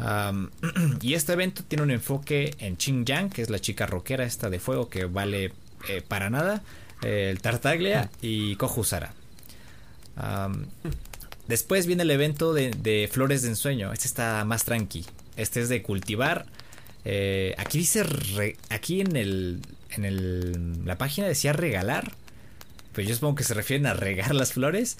*clears throat* y este evento tiene un enfoque en Yang, que es la chica rockera esta de fuego que vale eh, para nada, el Tartaglia y Kohusara. después viene el evento de, flores de ensueño. Este está más tranqui. Este es de cultivar. Eh, aquí dice, aquí en el, en el, la página decía regalar. Pues yo supongo que se refieren a regar las flores.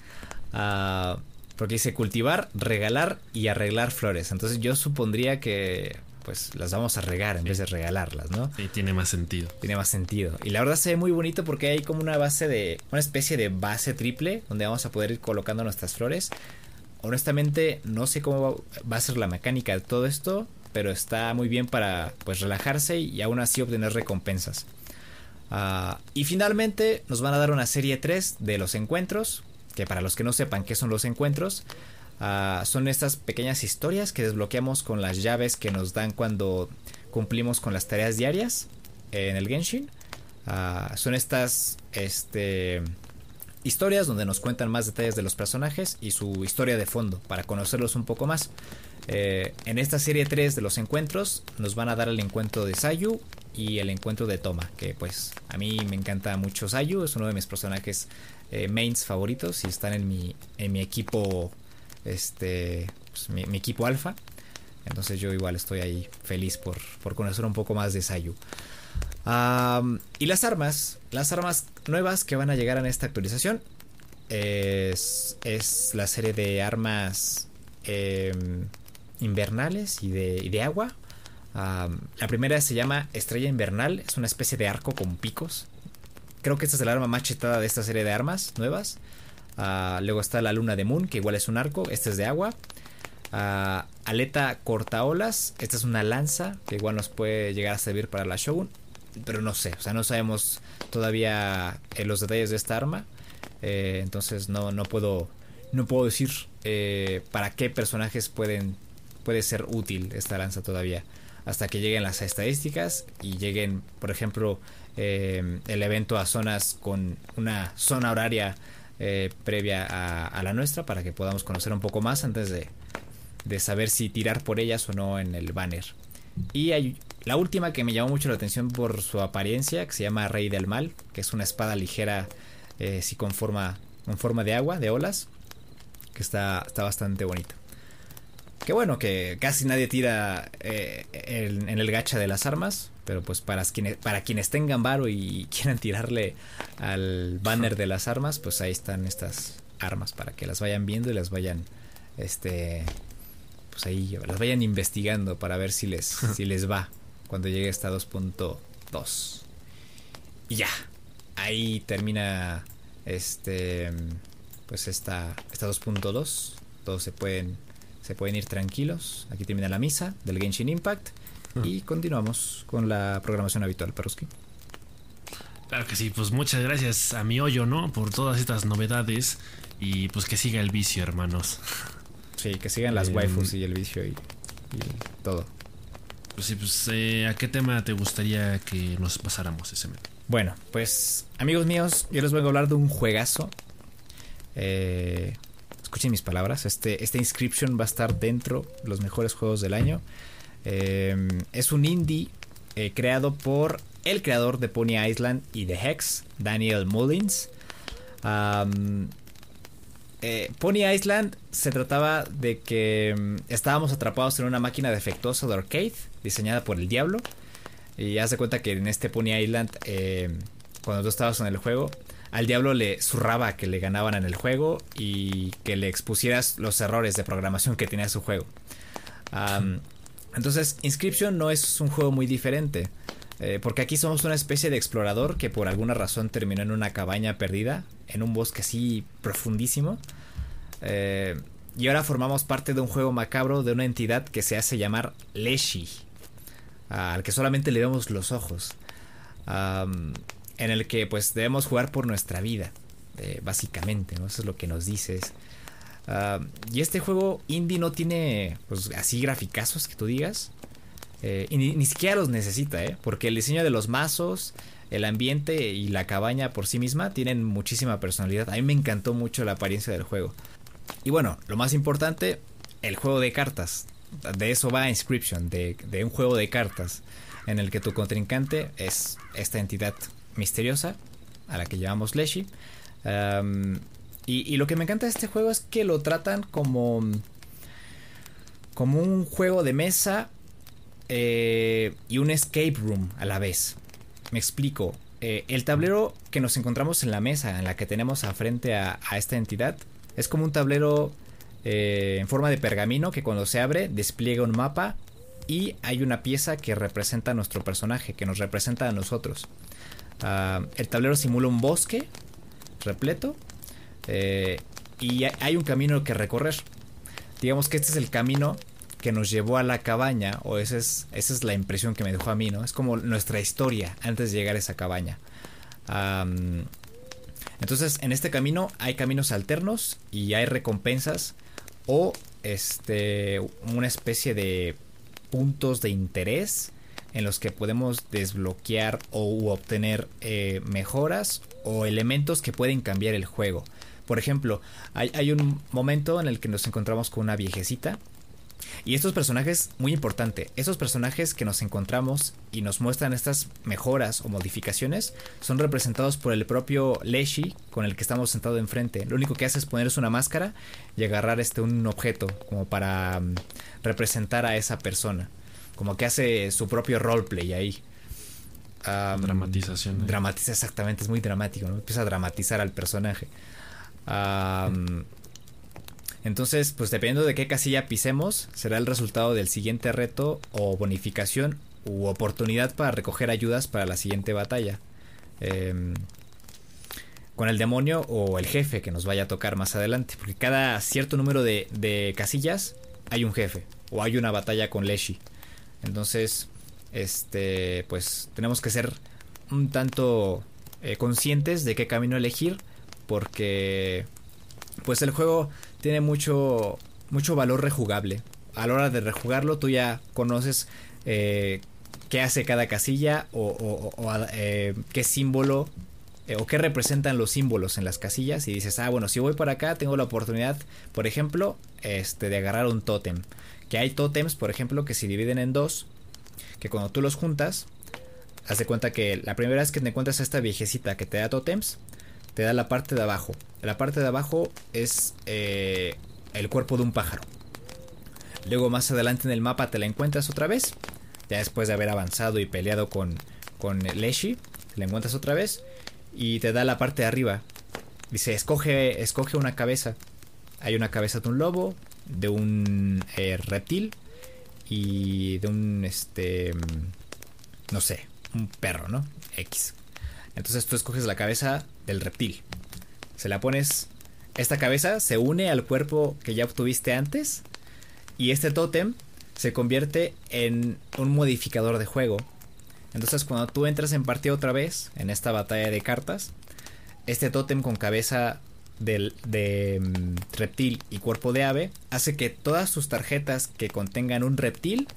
Uh, porque dice cultivar, regalar y arreglar flores. Entonces yo supondría que pues las vamos a regar en vez de regalarlas, ¿no? Sí, tiene más sentido. Tiene más sentido. Y la verdad se ve muy bonito porque hay como una base de, una especie de base triple donde vamos a poder ir colocando nuestras flores. Honestamente no sé cómo va a ser la mecánica de todo esto, pero está muy bien para pues relajarse y aún así obtener recompensas. Ah, y finalmente nos van a dar una serie 3 de los encuentros, que para los que no sepan qué son los encuentros, ah, son estas pequeñas historias que desbloqueamos con las llaves que nos dan cuando cumplimos con las tareas diarias en el Genshin. Ah, son estas este, historias donde nos cuentan más detalles de los personajes y su historia de fondo para conocerlos un poco más. Eh, en esta serie 3 de los encuentros nos van a dar el encuentro de Sayu y el encuentro de Toma, que pues a mí me encanta mucho Sayu, es uno de mis personajes eh, mains favoritos y están en mi, en mi equipo, este, pues, mi, equipo alfa. Entonces yo igual estoy ahí feliz por, por conocer un poco más de Sayu. y las armas, las armas nuevas que van a llegar en esta actualización es, es la serie de armas em, invernales y de, de agua. la primera se llama Estrella Invernal, es una especie de arco con picos. Creo que esta es el arma más chetada de esta serie de armas nuevas. Ah, luego está la luna de Moon, que igual es un arco. Este es de agua. Uh, aleta cortaolas. Esta es una lanza que igual nos puede llegar a servir para la Shogun. Pero no sé, o sea, no sabemos todavía eh, los detalles de esta arma. Eh, entonces no, no, puedo, no puedo decir eh, para qué personajes pueden, puede ser útil esta lanza todavía. Hasta que lleguen las estadísticas y lleguen, por ejemplo, eh, el evento a zonas con una zona horaria eh, previa a, la nuestra para que podamos conocer un poco más antes de, de, saber si tirar por ellas o no en el banner. Y hay la última que me llamó mucho la atención por su apariencia, que se llama Rey del Mal, que es una espada ligera, eh, si con forma, con forma de agua, de olas, que está, está bastante bonita. Que bueno, que casi nadie tira en el gacha de las armas. Pero pues para quienes, para quienes tengan varo y *laughs* quieran tirarle al banner de las armas, pues ahí están estas armas para que las vayan viendo y las vayan este pues ahí las vayan investigando para ver si les *laughs* si les va cuando llegue esta 2.2. Y ya, ahí termina este pues esta esta 2.2. Todos se pueden se pueden ir tranquilos. Aquí termina la misa del Genshin Impact. *laughs* Y continuamos con la programación habitual, Peruski. Claro que sí, pues muchas gracias a mi hoyo, ¿no? Por todas estas novedades. Y pues que siga el vicio, hermanos. *laughs* Sí, que sigan las em, waifus y el vicio y, todo. Pues sí, pues eh, ¿a qué tema te gustaría que nos pasáramos ese mes? Bueno, pues amigos míos, yo les voy a hablar de un juegazo. Eh, escuchen mis palabras, este, este Inscription va a estar dentro de los mejores juegos del año. Eh, es un indie eh, creado por el creador de Pony Island y de Hex, Daniel Mullins. Eh, Pony Island se trataba de que mm, estábamos atrapados en una máquina defectuosa de arcade diseñada por el diablo. Y haz de cuenta que en este Pony Island, cuando tú estabas en el juego, al diablo le zurraba que le ganaban en el juego y que le expusieras los errores de programación que tenía su juego. *laughs* entonces, Inscription no es un juego muy diferente. Eh, porque aquí somos una especie de explorador que por alguna razón terminó en una cabaña perdida, en un bosque así profundísimo. Eh, y ahora formamos parte de un juego macabro de una entidad que se hace llamar Leshi, al que solamente le vemos los ojos en el que pues debemos jugar por nuestra vida, eh, básicamente, ¿no? Eso es lo que nos dices. Ah, y este juego indie no tiene pues así graficazos que tú digas. Eh, y ni, siquiera los necesita, ¿eh? Porque el diseño de los mazos, el ambiente y la cabaña por sí misma tienen muchísima personalidad. A mí me encantó mucho la apariencia del juego. Y bueno, lo más importante, el juego de cartas. De eso va Inscription, de, de un juego de cartas en el que tu contrincante es esta entidad misteriosa a la que llamamos Leshi. Y, lo que me encanta de este juego es que lo tratan como. como un juego de mesa eh, y un escape room a la vez. Me explico. Eh, el tablero que nos encontramos en la mesa, en la que tenemos a frente a, esta entidad, es como un tablero eh, en forma de pergamino que cuando se abre despliega un mapa y hay una pieza que representa a nuestro personaje, que nos representa a nosotros. Ah, el tablero simula un bosque repleto eh, y hay un camino que recorrer. Digamos que este es el camino que nos llevó a la cabaña, o esa es, esa es la impresión que me dejó a mí, ¿no? Es como nuestra historia antes de llegar a esa cabaña. entonces, en este camino hay caminos alternos y hay recompensas o este una especie de puntos de interés en los que podemos desbloquear o obtener eh, mejoras o elementos que pueden cambiar el juego. Por ejemplo, hay, hay, un momento en el que nos encontramos con una viejecita. Y estos personajes, muy importante, esos personajes que nos encontramos y nos muestran estas mejoras o modificaciones son representados por el propio Leshi con el que estamos sentado enfrente. Lo único que hace es ponerse una máscara y agarrar este un objeto como para mm, representar a esa persona. Como que hace su propio roleplay ahí. Dramatización. Dramatiza exactamente, es muy dramático, ¿no? Empieza a dramatizar al personaje. Entonces, pues dependiendo de qué casilla pisemos, será el resultado del siguiente reto o bonificación u oportunidad para recoger ayudas para la siguiente batalla. Em, con el demonio o el jefe que nos vaya a tocar más adelante. Porque cada cierto número de, de casillas hay un jefe o hay una batalla con Leshi. Entonces, este, pues tenemos que ser un tanto eh, conscientes de qué camino elegir porque pues el juego tiene mucho mucho valor rejugable. A la hora de rejugarlo tú ya conoces eh, qué hace cada casilla o, eh, qué símbolo o qué representan los símbolos en las casillas y dices, ah, bueno, si voy por acá tengo la oportunidad, por ejemplo, este, de agarrar un tótem. Que hay tótems, por ejemplo, que se dividen en dos que cuando tú los juntas, haz de cuenta que la primera vez que te encuentras a esta viejecita que te da totems, te da la parte de abajo. La parte de abajo es eh, el cuerpo de un pájaro. Luego más adelante en el mapa te la encuentras otra vez. Ya después de haber avanzado y peleado con, con Leshi, te la encuentras otra vez. Y te da la parte de arriba. Dice, escoge, escoge una cabeza. Hay una cabeza de un lobo, de un eh, reptil y de un, este, no sé, un perro, ¿no? X. Entonces tú escoges la cabeza del reptil. Se la pones, esta cabeza se une al cuerpo que ya obtuviste antes y este tótem se convierte en un modificador de juego. Entonces cuando tú entras en partida otra vez, en esta batalla de cartas, este tótem con cabeza de, mm, reptil y cuerpo de ave hace que todas tus tarjetas que contengan un reptil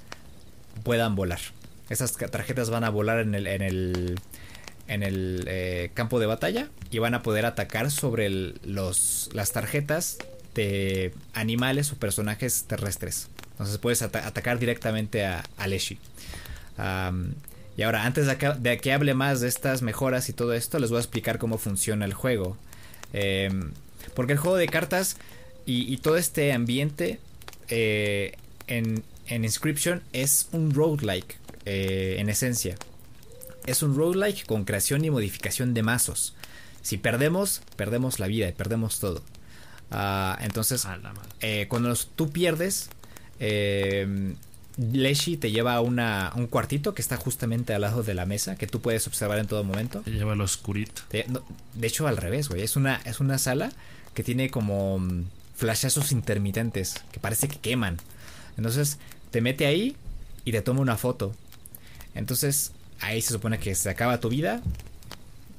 puedan volar. Esas tarjetas van a volar en el, en el, en el eh, campo de batalla y van a poder atacar sobre los, las tarjetas de animales o personajes terrestres. Entonces puedes atacar directamente a, a Leshi. y ahora, antes de que, hable más de estas mejoras y todo esto, les voy a explicar cómo funciona el juego. Em, porque el juego de cartas y, todo este ambiente eh, en, Inscription es un roguelike eh, en esencia. Es un roguelike con creación y modificación de mazos. Si perdemos, perdemos la vida y perdemos todo. Ah, entonces, eh, cuando tú pierdes, em, Leshi te lleva a, una, un cuartito que está justamente al lado de la mesa, que tú puedes observar en todo momento. Te lleva al oscurito. de hecho, al revés, güey. Es una, es una sala que tiene como mm, flashazos intermitentes, que parece que queman. Entonces, te mete ahí y te toma una foto. Entonces, ahí se supone que se acaba tu vida.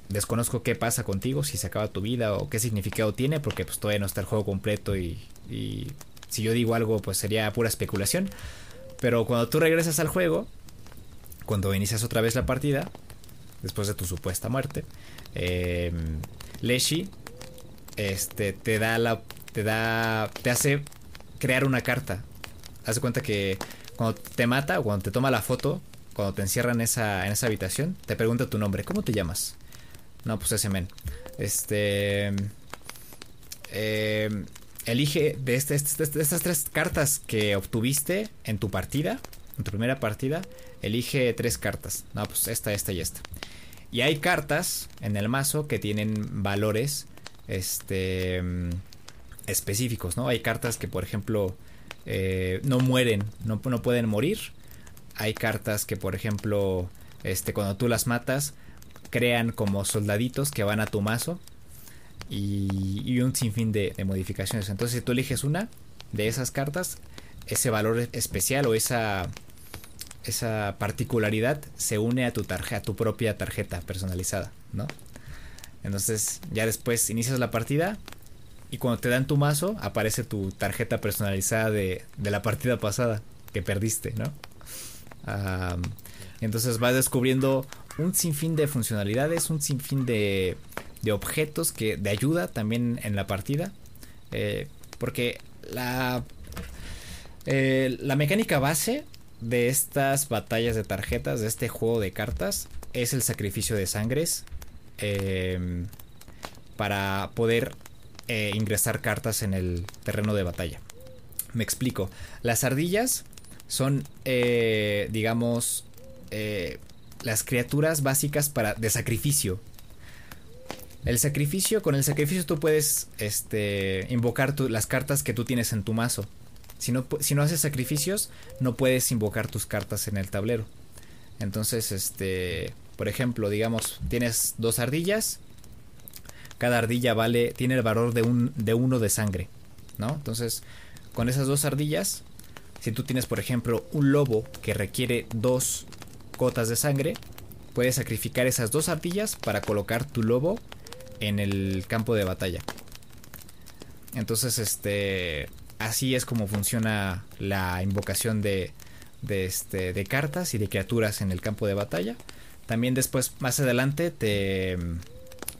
Desconozco qué pasa contigo, si se acaba tu vida o qué significado tiene, porque pues todavía no está el juego completo y, y si yo digo algo, pues sería pura especulación. Pero cuando tú regresas al juego, cuando inicias otra vez la partida, después de tu supuesta muerte, eh, Leshi este, te da la. te da. te hace crear una carta. Haz cuenta que cuando te mata o cuando te toma la foto, cuando te encierran en esa, en esa habitación, te pregunta tu nombre. ¿Cómo te llamas? No, pues ese men. Este. eh, elige de, este, este, este, estas tres cartas que obtuviste en tu partida, en tu primera partida, elige tres cartas. No, pues esta, esta y esta. Y hay cartas en el mazo que tienen valores este, específicos, ¿no? Hay cartas que, por ejemplo, eh, no mueren, no, no, pueden morir. Hay cartas que, por ejemplo, este, cuando tú las matas, crean como soldaditos que van a tu mazo. Y, un sinfín de, de, modificaciones. Entonces, si tú eliges una de esas cartas, ese valor especial o esa, esa particularidad se une a tu tarjeta, a tu propia tarjeta personalizada, ¿no? Entonces, ya después inicias la partida y cuando te dan tu mazo, aparece tu tarjeta personalizada de, de la partida pasada que perdiste, ¿no? Entonces vas descubriendo un sinfín de funcionalidades, un sinfín de, de objetos que de ayuda también en la partida. Eh, porque la, eh, la mecánica base de estas batallas de tarjetas, de este juego de cartas, es el sacrificio de sangres. Eh, para poder ingresar cartas en el terreno de batalla. Me explico. Las ardillas son, digamos, las criaturas básicas para, de sacrificio. El sacrificio, con el sacrificio tú puedes este, invocar las cartas que tú tienes en tu mazo. Si no, si no haces sacrificios, no puedes invocar tus cartas en el tablero. Entonces, este, por ejemplo, digamos, tienes dos ardillas. Cada ardilla vale, tiene el valor de, un, de uno de sangre, ¿no? Entonces, con esas dos ardillas, si tú tienes, por ejemplo, un lobo que requiere dos cotas de sangre, puedes sacrificar esas dos ardillas para colocar tu lobo en el campo de batalla. Entonces, este, así es como funciona la invocación de, de, este, de cartas y de criaturas en el campo de batalla. También después, más adelante, te,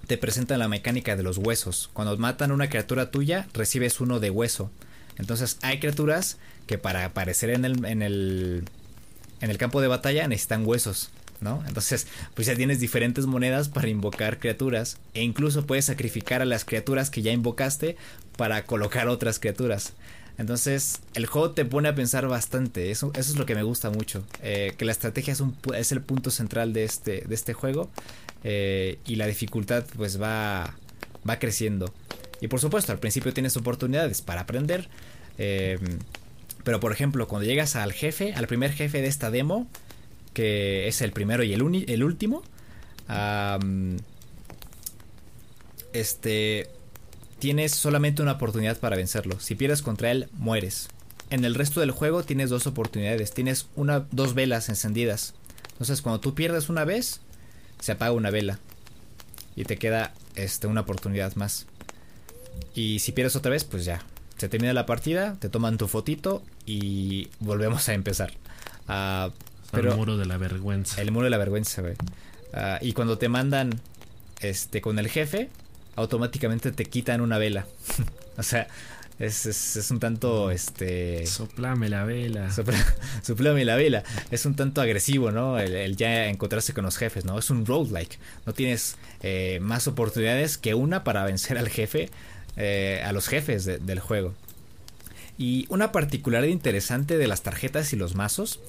te presentan la mecánica de los huesos. Cuando matan una criatura tuya, recibes uno de hueso. Entonces hay criaturas que para aparecer en el, en el, en el campo de batalla necesitan huesos. ¿no? Entonces, pues ya tienes diferentes monedas para invocar criaturas e incluso puedes sacrificar a las criaturas que ya invocaste para colocar otras criaturas. Entonces, el juego te pone a pensar bastante. Eso, es lo que me gusta mucho. Eh, que la estrategia es, el punto central de este, de este juego. Eh, y la dificultad, pues va, va creciendo. Y por supuesto, al principio tienes oportunidades para aprender. Eh, pero por ejemplo, cuando llegas al jefe, al primer jefe de esta demo, que es el primero y el, el último. este. Tienes solamente una oportunidad para vencerlo. Si pierdes contra él, mueres. En el resto del juego tienes dos oportunidades. Tienes una, dos velas encendidas. Entonces, cuando tú pierdes una vez, se apaga una vela. Y te queda este, una oportunidad más. Y si pierdes otra vez, pues ya. Se termina la partida, te toman tu fotito y volvemos a empezar. Uh, el muro de la vergüenza. El muro de la vergüenza, güey. Ah, y cuando te mandan este con el jefe, automáticamente te quitan una vela. *laughs* o sea, es, es, un tanto este. Soplame la vela. *laughs* soplame la vela. Es un tanto agresivo, ¿no? El, ya encontrarse con los jefes, ¿no? Es un roguelike. No tienes eh, más oportunidades que una para vencer al jefe. Eh, a los jefes del juego. Y una particularidad interesante de las tarjetas y los mazos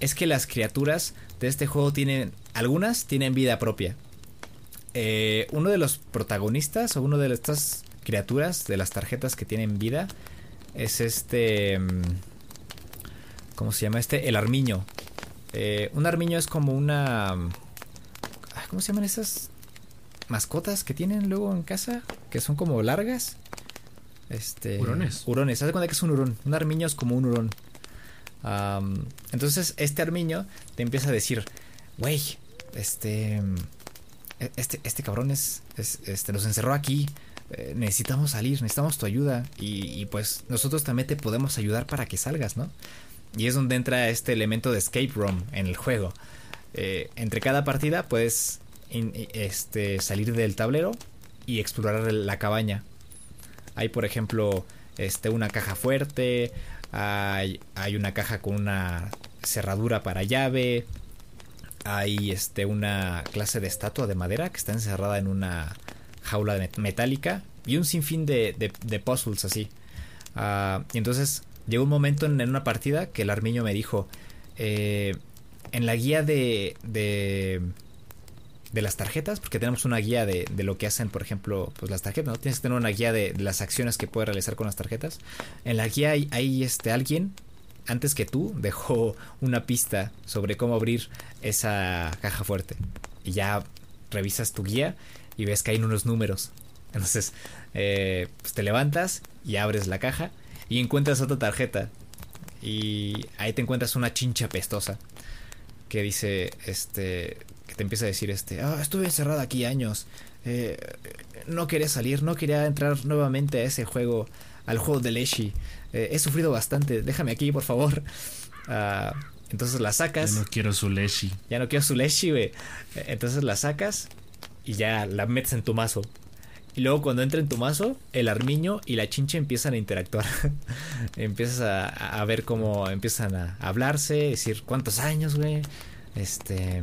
es que las criaturas de este juego tienen, algunas tienen vida propia. Eh, uno de los protagonistas o uno de estas criaturas de las tarjetas que tienen vida es este... Mm, ¿Cómo se llama este? El armiño. Eh, un armiño es como una... Mm, ¿Cómo se llaman esas mascotas que tienen luego en casa? Que son como largas. Este... Hurones. Hurones. Haz de cuenta que es un hurón. Un armiño es como un hurón entonces este armiño te empieza a decir, wey, este, e-, este, este cabrón es, este, nos encerró aquí, eh, necesitamos salir, necesitamos tu ayuda y, pues nosotros también te podemos ayudar para que salgas, ¿no? Y es donde entra este elemento de escape room en el juego. Eh, entre cada partida puedes este, salir del tablero y explorar la cabaña. Hay por ejemplo este, una caja fuerte, hay, una caja con una cerradura para llave. Hay este, una clase de estatua de madera que está encerrada en una jaula metálica y un sinfín de, de, puzzles así. Ah, y entonces llegó un momento en, una partida que el armiño me dijo, eh, en la guía de, de, de, las tarjetas, porque tenemos una guía de, de, lo que hacen, por ejemplo, pues las tarjetas, ¿no? Tienes que tener una guía de, las acciones que puedes realizar con las tarjetas. En la guía hay, este, alguien antes que tú dejó una pista sobre cómo abrir esa caja fuerte. Y ya revisas tu guía y ves que hay unos números. Entonces, eh, pues te levantas y abres la caja y encuentras otra tarjeta. Y ahí te encuentras una chincha pestosa que dice, este, que te empieza a decir, este, ah, estuve encerrada aquí años. Eh, no quería salir, no quería entrar nuevamente a ese juego, al juego de Leshi. Eh, he sufrido bastante, déjame aquí, por favor. Ah, entonces la sacas. Ya no quiero su Leshi. Ya no quiero su Leshi, güey. Entonces la sacas y ya la metes en tu mazo. Y luego cuando entra en tu mazo, el armiño y la chinche empiezan a interactuar. *laughs* Empiezas a, ver cómo empiezan a hablarse, decir cuántos años, güey. Este.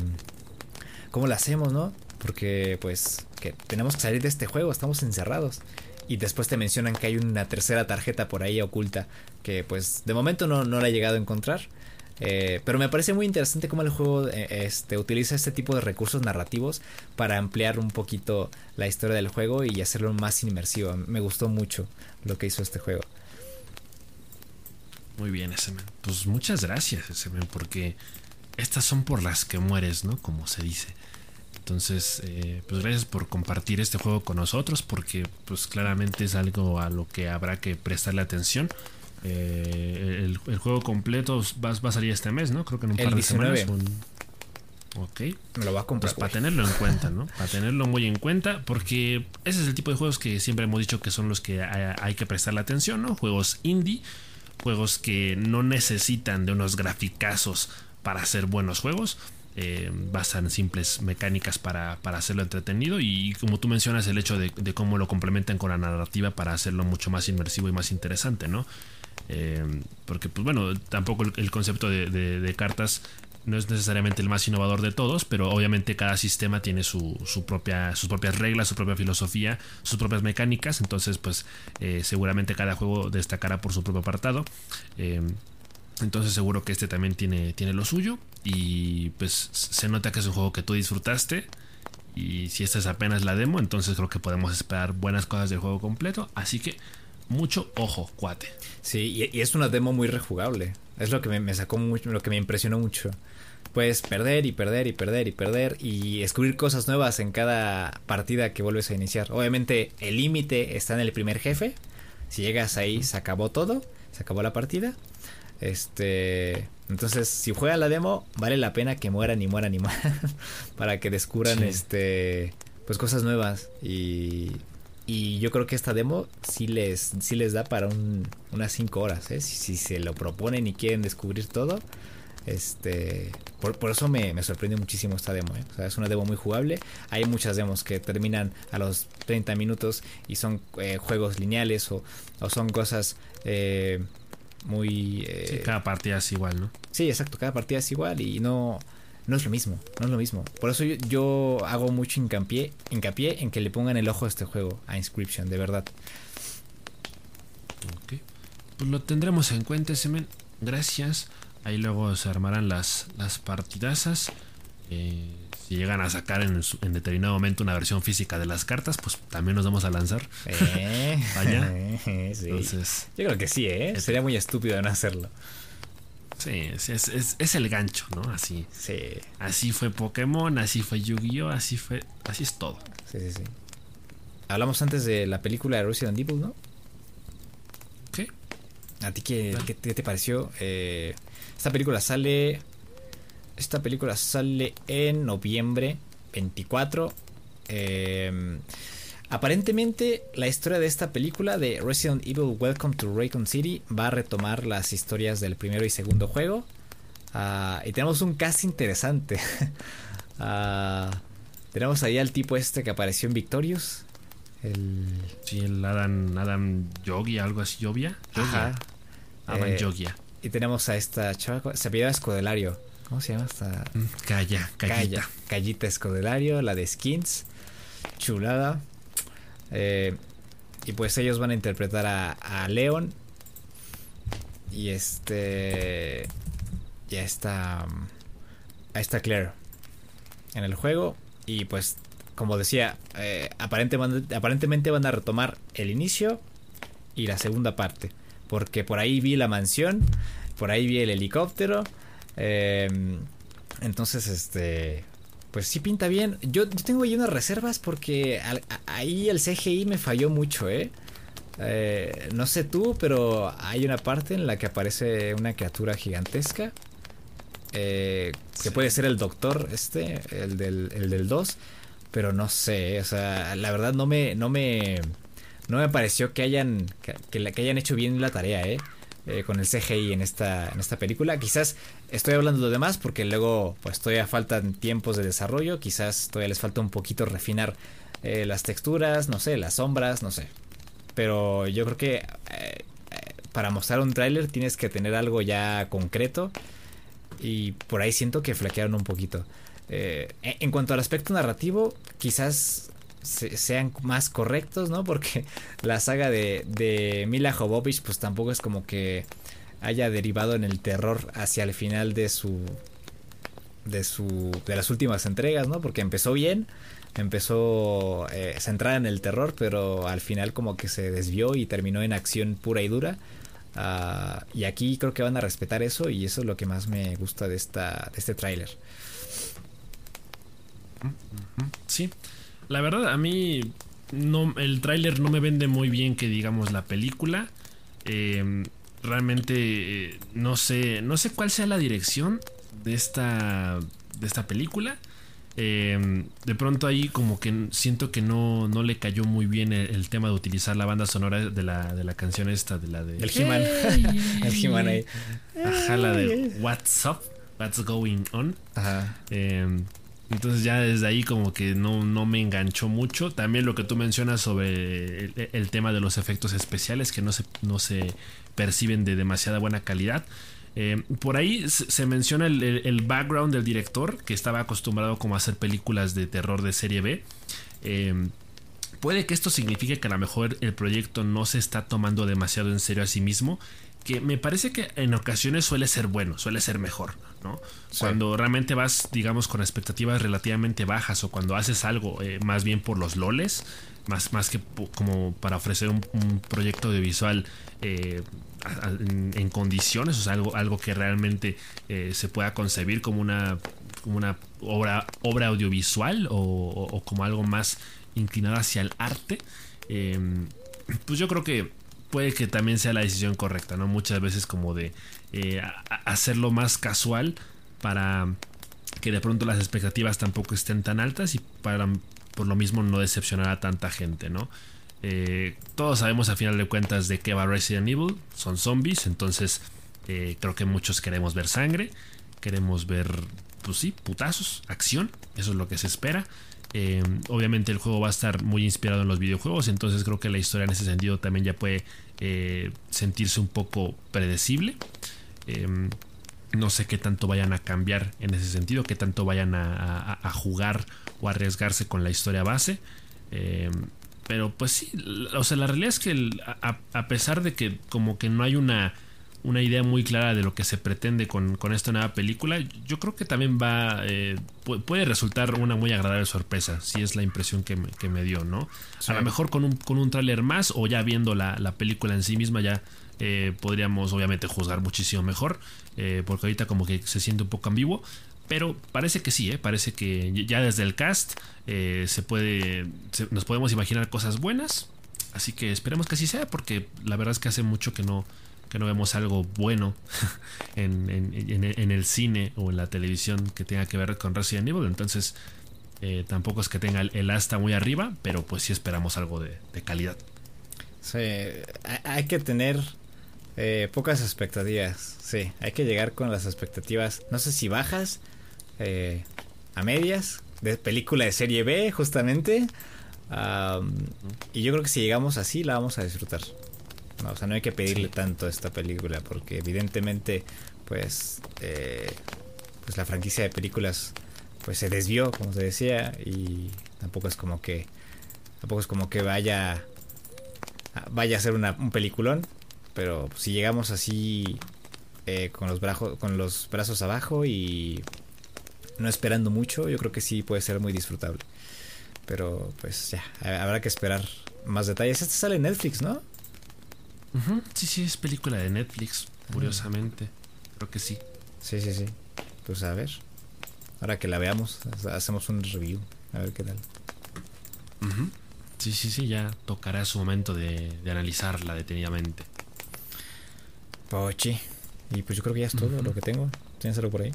¿Cómo lo hacemos, no? Porque pues que tenemos que salir de este juego, estamos encerrados. Y después te mencionan que hay una tercera tarjeta por ahí oculta que pues de momento no, no la he llegado a encontrar. Eh, pero me parece muy interesante cómo el juego eh, este, utiliza este tipo de recursos narrativos para ampliar un poquito la historia del juego y hacerlo más inmersivo. Me gustó mucho lo que hizo este juego. Muy bien, Semen. Pues muchas gracias, Semen, porque estas son por las que mueres, ¿no? Como se dice. Entonces, eh, pues gracias por compartir este juego con nosotros, porque pues claramente es algo a lo que habrá que prestarle atención. Eh, el, juego completo va, a salir este mes, ¿no? Creo que en un par de semanas. Ok. Me lo va a comprar. Pues para tenerlo en cuenta, ¿no? Para tenerlo muy en cuenta, porque ese es el tipo de juegos que siempre hemos dicho que son los que hay, que prestarle atención, ¿no? Juegos indie, juegos que no necesitan de unos graficazos para ser buenos juegos. Eh, basan simples mecánicas para, hacerlo entretenido y como tú mencionas el hecho de, cómo lo complementan con la narrativa para hacerlo mucho más inmersivo y más interesante, ¿no? Eh, porque, pues bueno, tampoco el, concepto de, cartas no es necesariamente el más innovador de todos, pero obviamente cada sistema tiene su, propia, sus propias reglas, su propia filosofía, sus propias mecánicas. Entonces, pues eh, seguramente cada juego destacará por su propio apartado. Eh, entonces seguro que este también tiene, tiene lo suyo. Y pues se nota que es un juego que tú disfrutaste. Y si esta es apenas la demo, entonces creo que podemos esperar buenas cosas del juego completo. Así que mucho ojo, cuate. Sí, y, es una demo muy rejugable. Es lo que me, sacó mucho, lo que me impresionó mucho. Puedes perder y perder y perder y perder y descubrir cosas nuevas en cada partida que vuelves a iniciar. Obviamente el límite está en el primer jefe. Si llegas ahí se acabó todo, se acabó la partida. Este, entonces si juegan la demo vale la pena que mueran y mueran y *laughs* mueran para que descubran este pues cosas nuevas y y yo creo que esta demo sí les, sí les da para unas 5 horas, ¿eh? si, se lo proponen y quieren descubrir todo. Este, por, eso me, me, sorprende muchísimo esta demo. ¿eh? O sea, es una demo muy jugable. Hay muchas demos que terminan a los 30 minutos y son eh, juegos lineales o, o, son cosas eh, muy... cada partida es igual, ¿no? Sí, exacto, cada partida es igual y no no es lo mismo, no es lo mismo. Por eso yo, hago mucho hincapié, hincapié en que le pongan el ojo a este juego, a Inscription, de verdad. Ok. Pues lo tendremos en cuenta, Semen. Gracias. Ahí luego se armarán las, las partidazas. Eh, si llegan a sacar en, determinado momento una versión física de las cartas, pues también nos vamos a lanzar. Eh. *laughs* Entonces, Yo creo que sí, ¿eh? Sería muy estúpido no hacerlo. Sí, es, es, el gancho, ¿no? Así. Sí. Así fue Pokémon, así fue Yu-Gi-Oh, así fue, así es todo. Sí, sí, sí. Hablamos antes de la película de Resident Evil, ¿no? ¿Qué? ¿A ti qué, qué, te pareció? Eh, esta película sale. Esta película sale en noviembre 24. Eh, Aparentemente, la historia de esta película de Resident Evil Welcome to Raycon City va a retomar las historias del primero y segundo juego. Ah, y tenemos un cast interesante. *laughs* Ah, tenemos ahí al tipo este que apareció en Victorious. El... Sí, el Adam, Adam Yogi, algo así, Jovia. Ajá. Adam eh, Y tenemos a esta chava, se apellida Escodelario. ¿Cómo se llama esta? Mm, Calla, Callita. Callita Escodelario, la de Skins. Chulada. Eh, y pues ellos van a interpretar a, a Leon. Y este. Y a esta. A esta Claire. En el juego. Y pues, como decía, eh, aparentemente, aparentemente van a retomar el inicio y la segunda parte. Porque por ahí vi la mansión. Por ahí vi el helicóptero. Eh, entonces, este pues sí pinta bien. Yo, tengo ahí unas reservas porque ahí el CGI me falló mucho, ¿eh? ¿eh? No sé tú, pero hay una parte en la que aparece una criatura gigantesca. Eh, que puede ser el doctor este, el del, el del 2. Pero no sé, o sea, la verdad no me, no me, no me pareció que hayan, que, que hayan hecho bien la tarea, ¿eh? Eh, con el CGI en esta, en esta película. Quizás estoy hablando de lo demás porque luego pues todavía faltan tiempos de desarrollo, quizás todavía les falta un poquito refinar eh, las texturas, no sé, las sombras, no sé. Pero yo creo que eh, para mostrar un tráiler tienes que tener algo ya concreto y por ahí siento que flaquearon un poquito. en cuanto al aspecto narrativo, quizás sean más correctos, ¿no? Porque *laughs* la saga de, de Mila Jovovich pues tampoco es como que haya derivado en el terror hacia el final de su de su de las últimas entregas, ¿no? Porque empezó bien, empezó eh, centrada en el terror, pero al final como que se desvió y terminó en acción pura y dura. Ah, y aquí creo que van a respetar eso y eso es lo que más me gusta de esta de este tráiler. Sí, la verdad, a mí no, el tráiler no me vende muy bien que digamos la película. Em, realmente eh, no sé, no sé cuál sea la dirección de esta, de esta película. Em, de pronto ahí como que siento que no, no le cayó muy bien el, tema de utilizar la banda sonora de la, de la canción esta, de la de... El He-Man. *laughs* el He-Man ahí. Ajá, la de What's Up, What's Going On. Ajá. Entonces ya desde ahí como que no, no me enganchó mucho. También lo que tú mencionas sobre el, tema de los efectos especiales que no se, no se perciben de demasiada buena calidad. Eh, por ahí se menciona el, background del director que estaba acostumbrado como a hacer películas de terror de serie B. Eh, puede que esto signifique que a lo mejor el proyecto no se está tomando demasiado en serio a sí mismo que me parece que en ocasiones suele ser bueno, suele ser mejor, ¿no? Cuando realmente vas, digamos, con expectativas relativamente bajas o cuando haces algo eh, más bien por los loles, más, más que como para ofrecer un, proyecto audiovisual eh, en, condiciones, o sea, algo, algo que realmente eh, se pueda concebir como una, como una obra, obra audiovisual o, como algo más inclinado hacia el arte, pues yo creo que puede que también sea la decisión correcta, ¿no? Muchas veces como de eh, hacerlo más casual para que de pronto las expectativas tampoco estén tan altas y para por lo mismo no decepcionar a tanta gente, ¿no? Eh, todos sabemos a final de cuentas de qué va Resident Evil, son zombies, entonces eh, creo que muchos queremos ver sangre, queremos ver, pues sí, putazos, acción, eso es lo que se espera. Eh, obviamente el juego va a estar muy inspirado en los videojuegos, entonces creo que la historia en ese sentido también ya puede eh, sentirse un poco predecible. Eh, no sé qué tanto vayan a cambiar en ese sentido, qué tanto vayan a, jugar o arriesgarse con la historia base. pero pues sí, o sea, la realidad es que a pesar de que como que no hay una una idea muy clara de lo que se pretende con, esta nueva película, yo creo que también va, eh, puede resultar una muy agradable sorpresa, si es la impresión que me, dio, ¿no? A lo mejor con un, con un tráiler más o ya viendo la, película en sí misma ya eh, podríamos obviamente juzgar muchísimo mejor, eh, porque ahorita como que se siente un poco ambiguo, pero parece que sí, parece que ya desde el cast se puede, nos podemos imaginar cosas buenas, así que esperemos que así sea, porque la verdad es que hace mucho que no que no vemos algo bueno *laughs* en, el cine o en la televisión que tenga que ver con Resident Evil. Entonces, eh, tampoco es que tenga el, asta muy arriba, pero pues sí esperamos algo de, calidad. Sí, hay que tener eh, pocas expectativas. Sí, hay que llegar con las expectativas, no sé si bajas, eh, a medias, de película de serie B, justamente. y yo creo que si llegamos así, la vamos a disfrutar. No, o sea, no hay que pedirle tanto a esta película porque evidentemente, pues, eh, pues la franquicia de películas, pues se desvió, como se decía, y tampoco es como que, tampoco es como que vaya vaya a ser un peliculón, pero si llegamos así eh, con, los brazos, con los brazos abajo y no esperando mucho, yo creo que sí puede ser muy disfrutable. Pero pues ya, habrá que esperar más detalles. Este sale en Netflix, ¿no? Sí, sí, es película de Netflix, curiosamente. Creo que sí. Sí, sí, sí. Pues a ver. Ahora que la veamos, hacemos un review. A ver qué tal. Sí, sí, sí, ya tocará su momento de, analizarla detenidamente. Pochi. Y pues yo creo que ya es todo lo que tengo. ¿Tienes algo por ahí?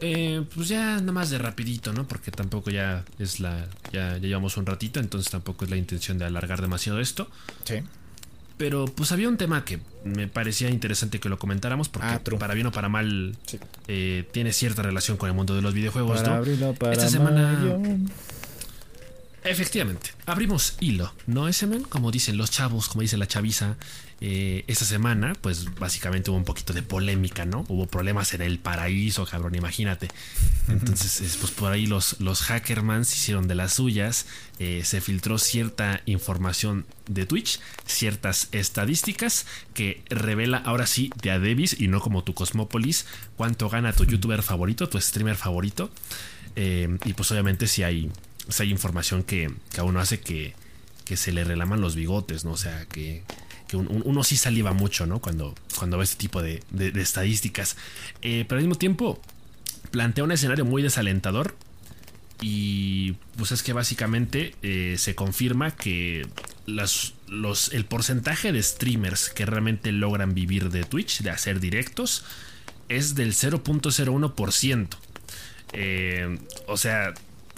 Eh, pues ya nada más de rapidito, ¿no? Porque tampoco ya es la... Ya, llevamos un ratito, entonces tampoco es la intención de alargar demasiado esto. Sí. Pero pues había un tema que me parecía interesante que lo comentáramos porque ah, para bien o para mal eh, tiene cierta relación con el mundo de los videojuegos, ¿no? Esta semana... Efectivamente, abrimos hilo, ¿no, ese men? Como dicen los chavos, como dice la chaviza, eh, esta semana, pues básicamente hubo un poquito de polémica, ¿no? Hubo problemas en el paraíso, cabrón, imagínate. Entonces, pues por ahí los, los hackermans hicieron de las suyas, eh, se filtró cierta información de Twitch, ciertas estadísticas que revela ahora sí de a y no como tu Cosmópolis, cuánto gana tu youtuber favorito, tu streamer favorito. Eh, y pues obviamente si hay, si hay información que, que a uno hace que, que se le relaman los bigotes, ¿no? O sea, que que uno sí saliva mucho, ¿no? Cuando, cuando ve este tipo de, estadísticas. Eh, pero al mismo tiempo, plantea un escenario muy desalentador. Y pues es que básicamente eh, se confirma que los, el porcentaje de streamers que realmente logran vivir de Twitch, de hacer directos, es del 0.01%. Eh, o sea,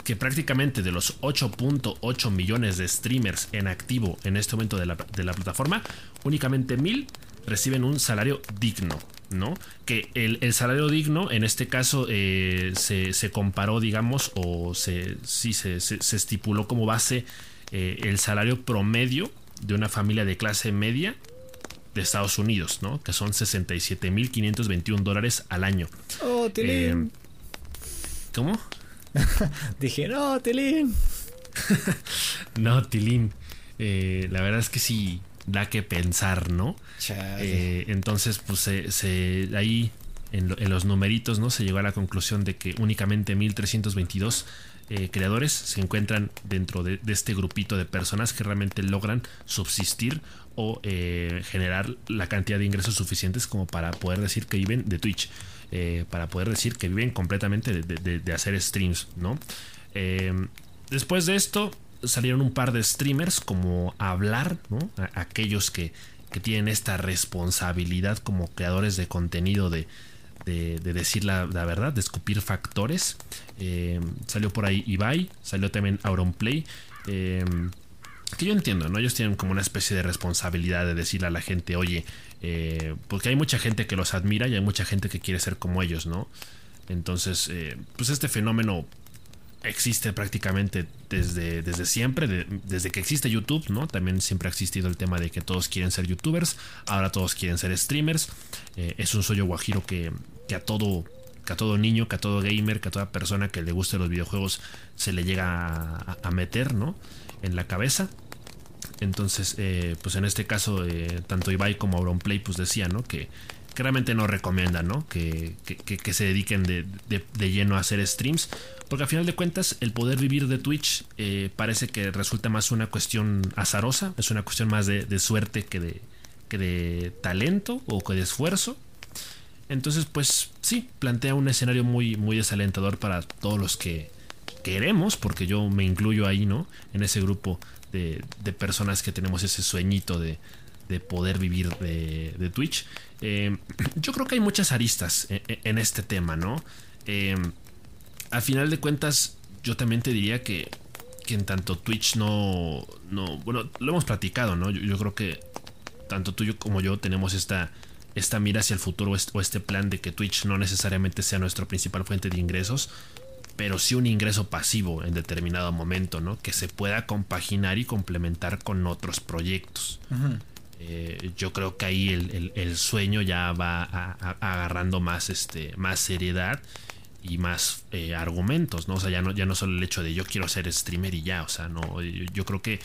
que prácticamente de los 8.8 millones de streamers en activo en este momento de la, plataforma, únicamente mil reciben un salario digno. ¿no? Que el, salario digno, en este caso, eh, se, comparó, digamos, o se, sí, se, estipuló como base eh, el salario promedio de una familia de clase media de Estados Unidos, ¿no? Que son 67.521 dólares al año. Oh, eh, ¿Cómo? *laughs* Dije, no, Tilín. *laughs* no, Tilín. Eh, la verdad es que sí da que pensar, ¿no? Eh, entonces, pues se, ahí en, los numeritos, ¿no? Se llegó a la conclusión de que únicamente 1322 eh, creadores se encuentran dentro de, este grupito de personas que realmente logran subsistir o generar la cantidad de ingresos suficientes como para poder decir que viven de Twitch. Eh, para poder decir que viven completamente de, hacer streams, ¿no? Eh, después de esto salieron un par de streamers como hablar, ¿no? aquellos que, tienen esta responsabilidad como creadores de contenido de, decir la, verdad, de escupir factores. Eh, salió por ahí Ibai, salió también Auronplay. que yo entiendo, ¿no? Ellos tienen como una especie de responsabilidad de decirle a la gente, oye, eh, porque hay mucha gente que los admira y hay mucha gente que quiere ser como ellos, ¿no? Entonces, eh, pues este fenómeno existe prácticamente desde, desde siempre, desde que existe YouTube, ¿no? También siempre ha existido el tema de que todos quieren ser youtubers, ahora todos quieren ser streamers. Eh, es un sueño guajiro que, que, a todo que a todo niño, que a todo gamer, que a toda persona que le guste los videojuegos se le llega a, a meter, ¿no? En la cabeza. Entonces, eh, pues en este caso, eh, tanto Ibai como Auronplay, pues decían, ¿no? Que, realmente no recomiendan, ¿no? Que, se dediquen de, lleno a hacer streams. Porque a final de cuentas, el poder vivir de Twitch eh, parece que resulta más una cuestión azarosa, es una cuestión más de, suerte que de, que de talento o que de esfuerzo. Entonces, pues sí, plantea un escenario muy, muy desalentador para todos los que queremos, porque yo me incluyo ahí, ¿no? En ese grupo de, personas que tenemos ese sueñito de, poder vivir de, Twitch. Eh, *clears throat* yo creo que hay muchas aristas e, e, en, este tema, ¿no? Eh, al final de cuentas, yo también te diría que, que en tanto Twitch no, no, bueno, lo hemos platicado, ¿no? Yo, creo que tanto tú como yo tenemos esta, esta mira hacia el futuro o este plan de que Twitch no necesariamente sea nuestra principal fuente de ingresos, pero sí un ingreso pasivo en determinado momento, ¿no? Que se pueda compaginar y complementar con otros proyectos. Eh, yo creo que ahí el, sueño ya va agarrando más, este, más seriedad y más eh, argumentos, ¿no? O sea, ya no, ya no solo el hecho de yo quiero ser streamer y ya, o sea, no, yo, creo que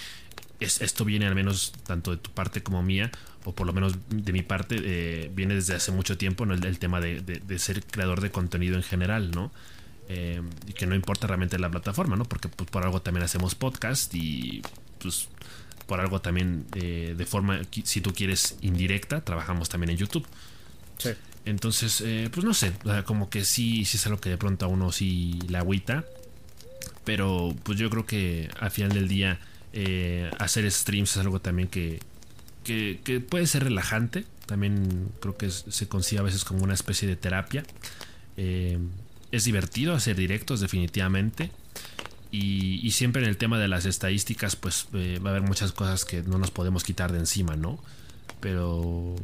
es, esto viene al menos tanto de tu parte como mía, o por lo menos de mi parte, eh, viene desde hace mucho tiempo, ¿no? el, tema de, ser creador de contenido en general, ¿no? Eh, y que no importa realmente la plataforma, ¿no? Porque pues, por algo también hacemos podcast y pues por algo también eh, de forma, si tú quieres, indirecta, trabajamos también en YouTube. Sí. Entonces, pues no sé, como que sí, sí es algo que de pronto a uno sí la agüita. Pero pues yo creo que al final del día eh, hacer streams es algo también que, que, puede ser relajante. También creo que se consigue a veces como una especie de terapia. Eh, es divertido hacer directos definitivamente. Y, siempre en el tema de las estadísticas, pues eh, va a haber muchas cosas que no nos podemos quitar de encima, ¿no? Pero,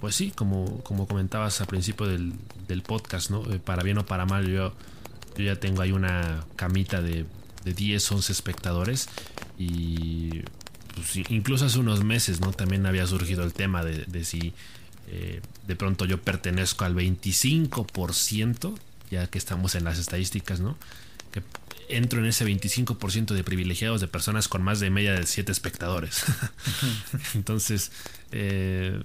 pues sí, como, como comentabas al principio del, del podcast, ¿no? para bien o para mal, yo, yo ya tengo ahí una camita de de 10, 11 espectadores y pues, incluso hace unos meses no también había surgido el tema de, si eh, de pronto yo pertenezco al 25% ya que estamos en las estadísticas no que entro en ese 25% de privilegiados de personas con más de media de 7 espectadores. *laughs* Entonces eh,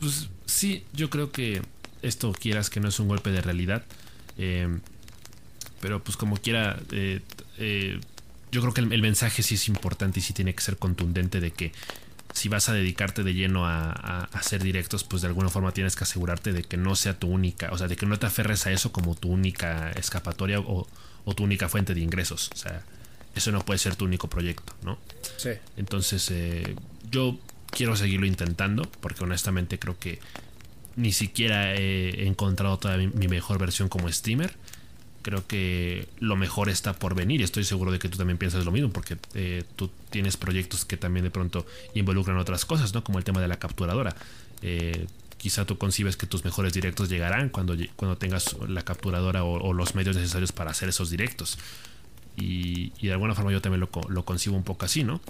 pues sí yo creo que esto quieras que no es un golpe de realidad eh, pero pues como quiera eh, yo creo que el, mensaje sí es importante y sí tiene que ser contundente de que si vas a dedicarte de lleno a, hacer directos, pues de alguna forma tienes que asegurarte de que no sea tu única, o sea, de que no te aferres a eso como tu única escapatoria o, tu única fuente de ingresos. O sea, eso no puede ser tu único proyecto, ¿no? Sí. Entonces, eh, yo quiero seguirlo intentando, porque honestamente creo que ni siquiera he encontrado todavía mi mejor versión como streamer creo que lo mejor está por venir estoy seguro de que tú también piensas lo mismo porque eh, tú tienes proyectos que también de pronto involucran otras cosas, ¿no? Como el tema de la capturadora. Eh, quizá tú concibes que tus mejores directos llegarán cuando, cuando tengas la capturadora o, los medios necesarios para hacer esos directos. Y, de alguna forma yo también lo, lo, concibo un poco así, ¿no?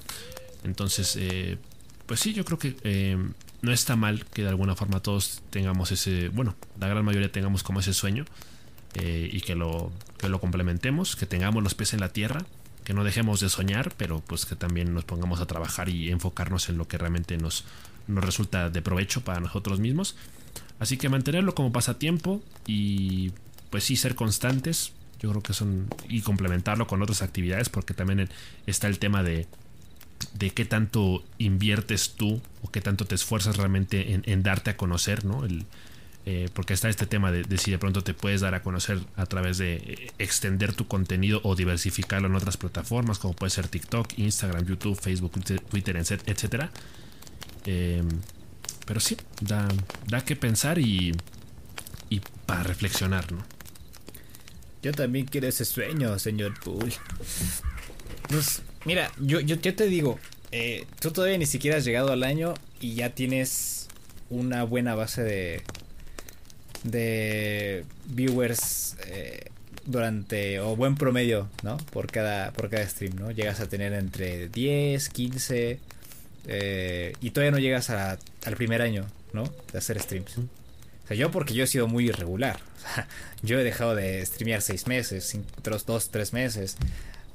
Entonces, eh, pues sí, yo creo que no está mal que de alguna forma todos tengamos ese, bueno, la gran mayoría tengamos como ese sueño eh, y que lo, que lo complementemos, que tengamos los pies en la tierra, que no dejemos de soñar, pero pues que también nos pongamos a trabajar y enfocarnos en lo que realmente nos, nos resulta de provecho para nosotros mismos. Así que mantenerlo como pasatiempo y pues sí ser constantes, yo creo que son y complementarlo con otras actividades porque también está el tema de de qué tanto inviertes tú o qué tanto te esfuerzas realmente en, en darte a conocer, ¿no? El, eh, porque está este tema de, si de pronto te puedes dar a conocer a través de eh, extender tu contenido o diversificarlo en otras plataformas como puede ser TikTok, Instagram, YouTube, Facebook, Twitter, etcétera. Em, pero sí, da, da que pensar y, y para reflexionar, ¿no? Yo también quiero ese sueño, señor Pool. Pues, mira, yo, yo, te digo, eh, tú todavía ni siquiera has llegado al año y ya tienes una buena base de, de viewers eh, durante o buen promedio, ¿no? Por cada por cada stream, ¿no? Llegas a tener entre 10, 15 eh, y todavía no llegas a, al primer año, ¿no? De hacer streams. O sea, yo porque yo he sido muy irregular. *laughs* yo he dejado de streamear 6 meses, 2, 3 meses.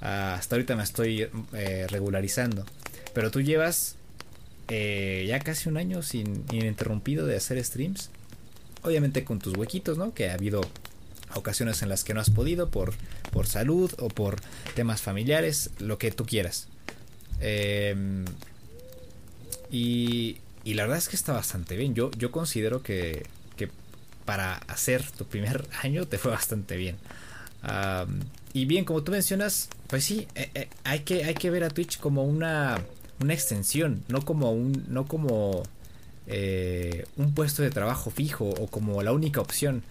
hasta ahorita me estoy eh, regularizando. Pero tú llevas ya casi un año sin ininterrumpido de hacer streams obviamente con tus huequitos, ¿no? Que ha habido ocasiones en las que no has podido por, por salud o por temas familiares, lo que tú quieras. Em, y, y, la verdad es que está bastante bien. Yo, yo considero que, que para hacer tu primer *laughs* año te fue bastante bien. y bien, como tú mencionas, pues sí, eh, eh, hay, que, hay que ver a Twitch como una, una extensión, no como un, no como eh, un puesto de trabajo fijo o como la única opción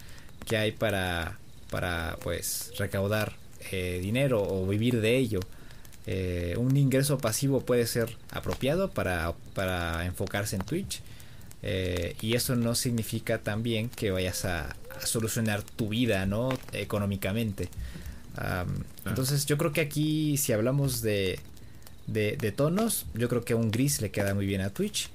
que hay para, para pues recaudar eh, dinero o vivir de ello. Eh, un ingreso pasivo puede ser apropiado para, para enfocarse en Twitch. y eso no significa también que vayas a, solucionar tu vida, ¿no? Económicamente. entonces yo creo que aquí si hablamos de, de, de, tonos, yo creo que un gris le queda muy bien a Twitch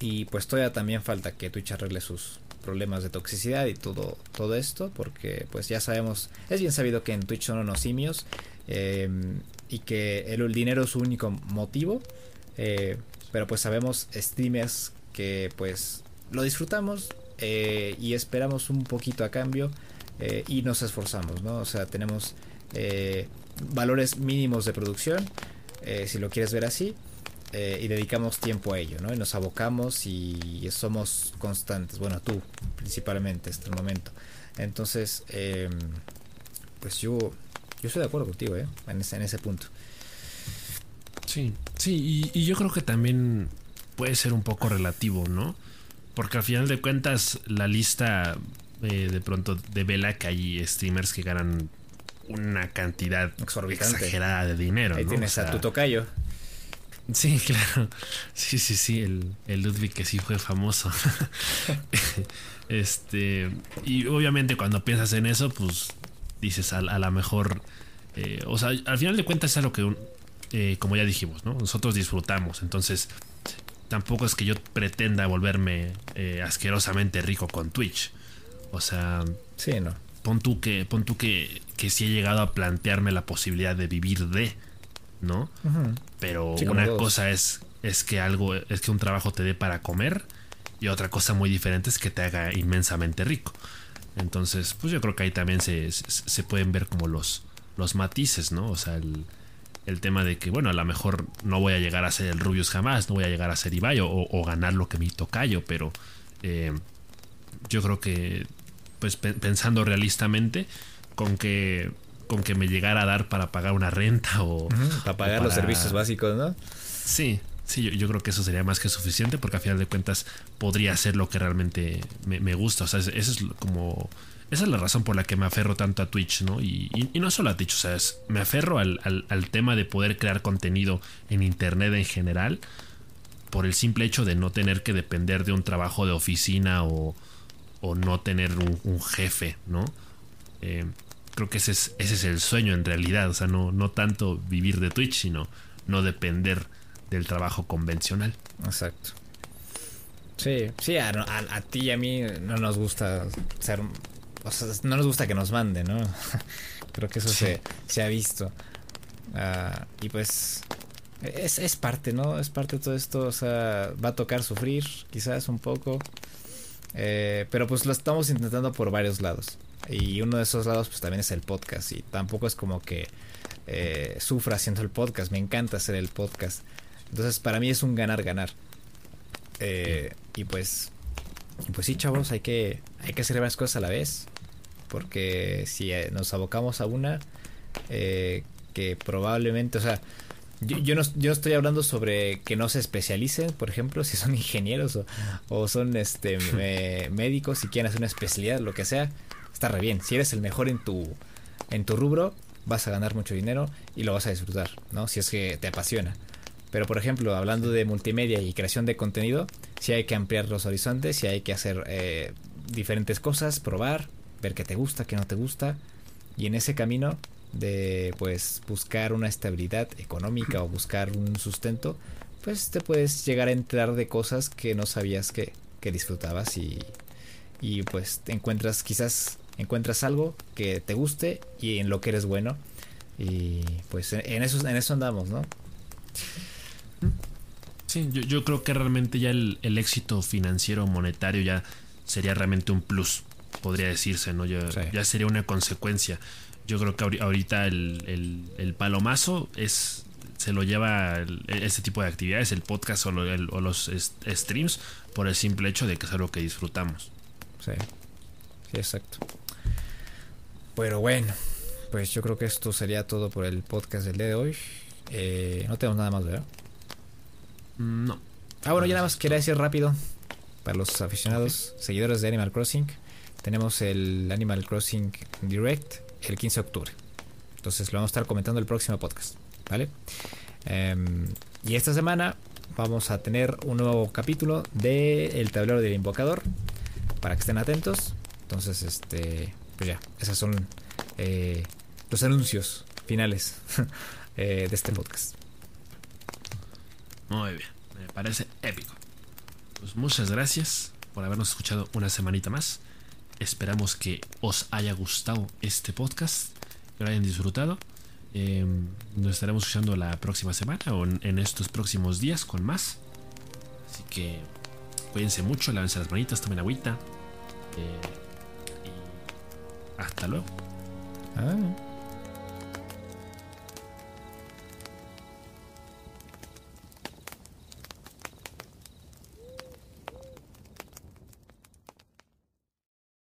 y pues todavía también falta que Twitch arregle sus problemas de toxicidad y todo, todo esto, porque pues ya sabemos, es bien sabido que en Twitch son unos simios. Em, y que el, dinero es su único motivo. Eh, pero pues sabemos streamers que pues lo disfrutamos eh, y esperamos un poquito a cambio eh, y nos esforzamos, ¿no? O sea, tenemos valores mínimos de producción, si lo quieres ver así. Y dedicamos tiempo a ello, ¿no? Y nos abocamos y somos constantes. Bueno, tú principalmente hasta el momento. Entonces, em, pues yo, yo estoy de acuerdo contigo, ¿eh? En ese, en ese punto. Sí, sí, y, yo creo que también puede ser un poco relativo, ¿no? Porque al final de cuentas, la lista eh, de pronto de vela que hay streamers que ganan una cantidad exagerada de dinero. Ahí tienes a tu tocayo. Sí, *laughs* claro. Sí, sí, sí, el, el Ludwig que sí fue famoso. *laughs* este, y obviamente cuando piensas en eso, pues dices a, a lo mejor, eh, o sea, al final de cuentas es algo que, eh, como ya dijimos, ¿no? Nosotros disfrutamos, entonces tampoco es que yo pretenda volverme eh, asquerosamente rico con Twitch. O sea, sí, no. Pon tú que, pon tú que, que sí he llegado a plantearme la posibilidad de vivir de, ¿no? Pero una cosa es, es que algo, es que un trabajo te dé para comer y otra cosa muy diferente es que te haga inmensamente rico. Entonces, pues yo creo que ahí también se, se, pueden ver como los, los matices, ¿no? O sea, el, el, tema de que, bueno, a lo mejor no voy a llegar a ser el Rubius jamás, no voy a llegar a ser Ibai o, ganar lo que me tocayo, pero eh, yo creo que, pues pensando realistamente, con que con que me llegara a dar para pagar una renta o... para pagar los servicios básicos, ¿no? Sí, sí, yo, creo que eso sería más que suficiente porque a final de cuentas podría ser lo que realmente me, gusta. O sea, eso es como... Esa es la razón por la que me aferro tanto a Twitch, ¿no? Y, no solo a Twitch, o sea, me aferro al, tema de poder crear contenido en Internet en general por el simple hecho de no tener que depender de un trabajo de oficina o, o no tener un, jefe, ¿no? Eh, creo que ese es, ese es el sueño en realidad. O sea, no, no tanto vivir de Twitch, sino no depender del trabajo convencional. Exacto. Sí, sí, a, ti y a mí no nos gusta ser. O sea, no nos gusta que nos mande, ¿no? *laughs* creo que eso se, se, ha visto. Ah, y pues. Es, es parte, ¿no? Es parte de todo esto. O sea, va a tocar sufrir, quizás un poco. Eh, pero pues lo estamos intentando por varios lados. Y uno de esos lados pues también es el podcast. Y tampoco es como que eh, sufra haciendo el podcast. Me encanta hacer el podcast. Entonces para mí es un ganar-ganar. Eh, y pues... Pues sí, chavos, hay que, hay que hacer varias cosas a la vez. Porque si eh, nos abocamos a una, que probablemente, o sea, yo, no, yo estoy hablando sobre que no se especialicen, por ejemplo, si son *laughs* ingenieros o son este médicos, si quieren hacer una especialidad, lo que sea está re bien. Si eres el mejor en tu, en tu rubro, vas a ganar mucho dinero y lo vas a disfrutar, ¿no? Si es que te apasiona. Pero por ejemplo, hablando de multimedia y creación de contenido, si hay que ampliar los horizontes, si hay que hacer eh, diferentes cosas, probar, ver qué te gusta, qué no te gusta. Y en ese camino de pues buscar una estabilidad económica o buscar un sustento, pues te puedes llegar a enterar de cosas que no sabías que, que disfrutabas y, y pues te encuentras quizás encuentras algo que te guste y en lo que eres bueno. Y pues en eso, en eso andamos, ¿no? Sí, yo, creo que realmente ya el, éxito financiero monetario ya sería realmente un plus, podría decirse, ¿no? Ya, ya sería una consecuencia. Yo creo que ahorita el, el, palomazo es se lo lleva este tipo de actividades, el podcast o, o los streams, por el simple hecho de que es algo que disfrutamos. Sí, sí, exacto. Pero bueno, pues yo creo que esto sería todo por el podcast del día de hoy. Eh, no tenemos nada más, ¿verdad? No. Ah, bueno, ya nada más quería decir rápido para los aficionados, seguidores de Animal Crossing. Tenemos el Animal Crossing Direct el 15 de octubre. Entonces lo vamos a estar comentando el próximo podcast, ¿vale? Em, y esta semana vamos a tener un nuevo capítulo de El tablero del invocador para que estén atentos. Entonces, este, pues ya, esos son eh, los anuncios finales *laughs* eh, de este podcast. Muy bien, me parece épico. Pues muchas gracias por habernos escuchado una semanita más. Esperamos que os haya gustado este podcast, que lo hayan disfrutado. Em, nos estaremos escuchando la próxima semana o en, estos próximos días con más. Así que cuídense mucho, lávense las manitas, tomen agüita. Eh, hasta luego. Ah.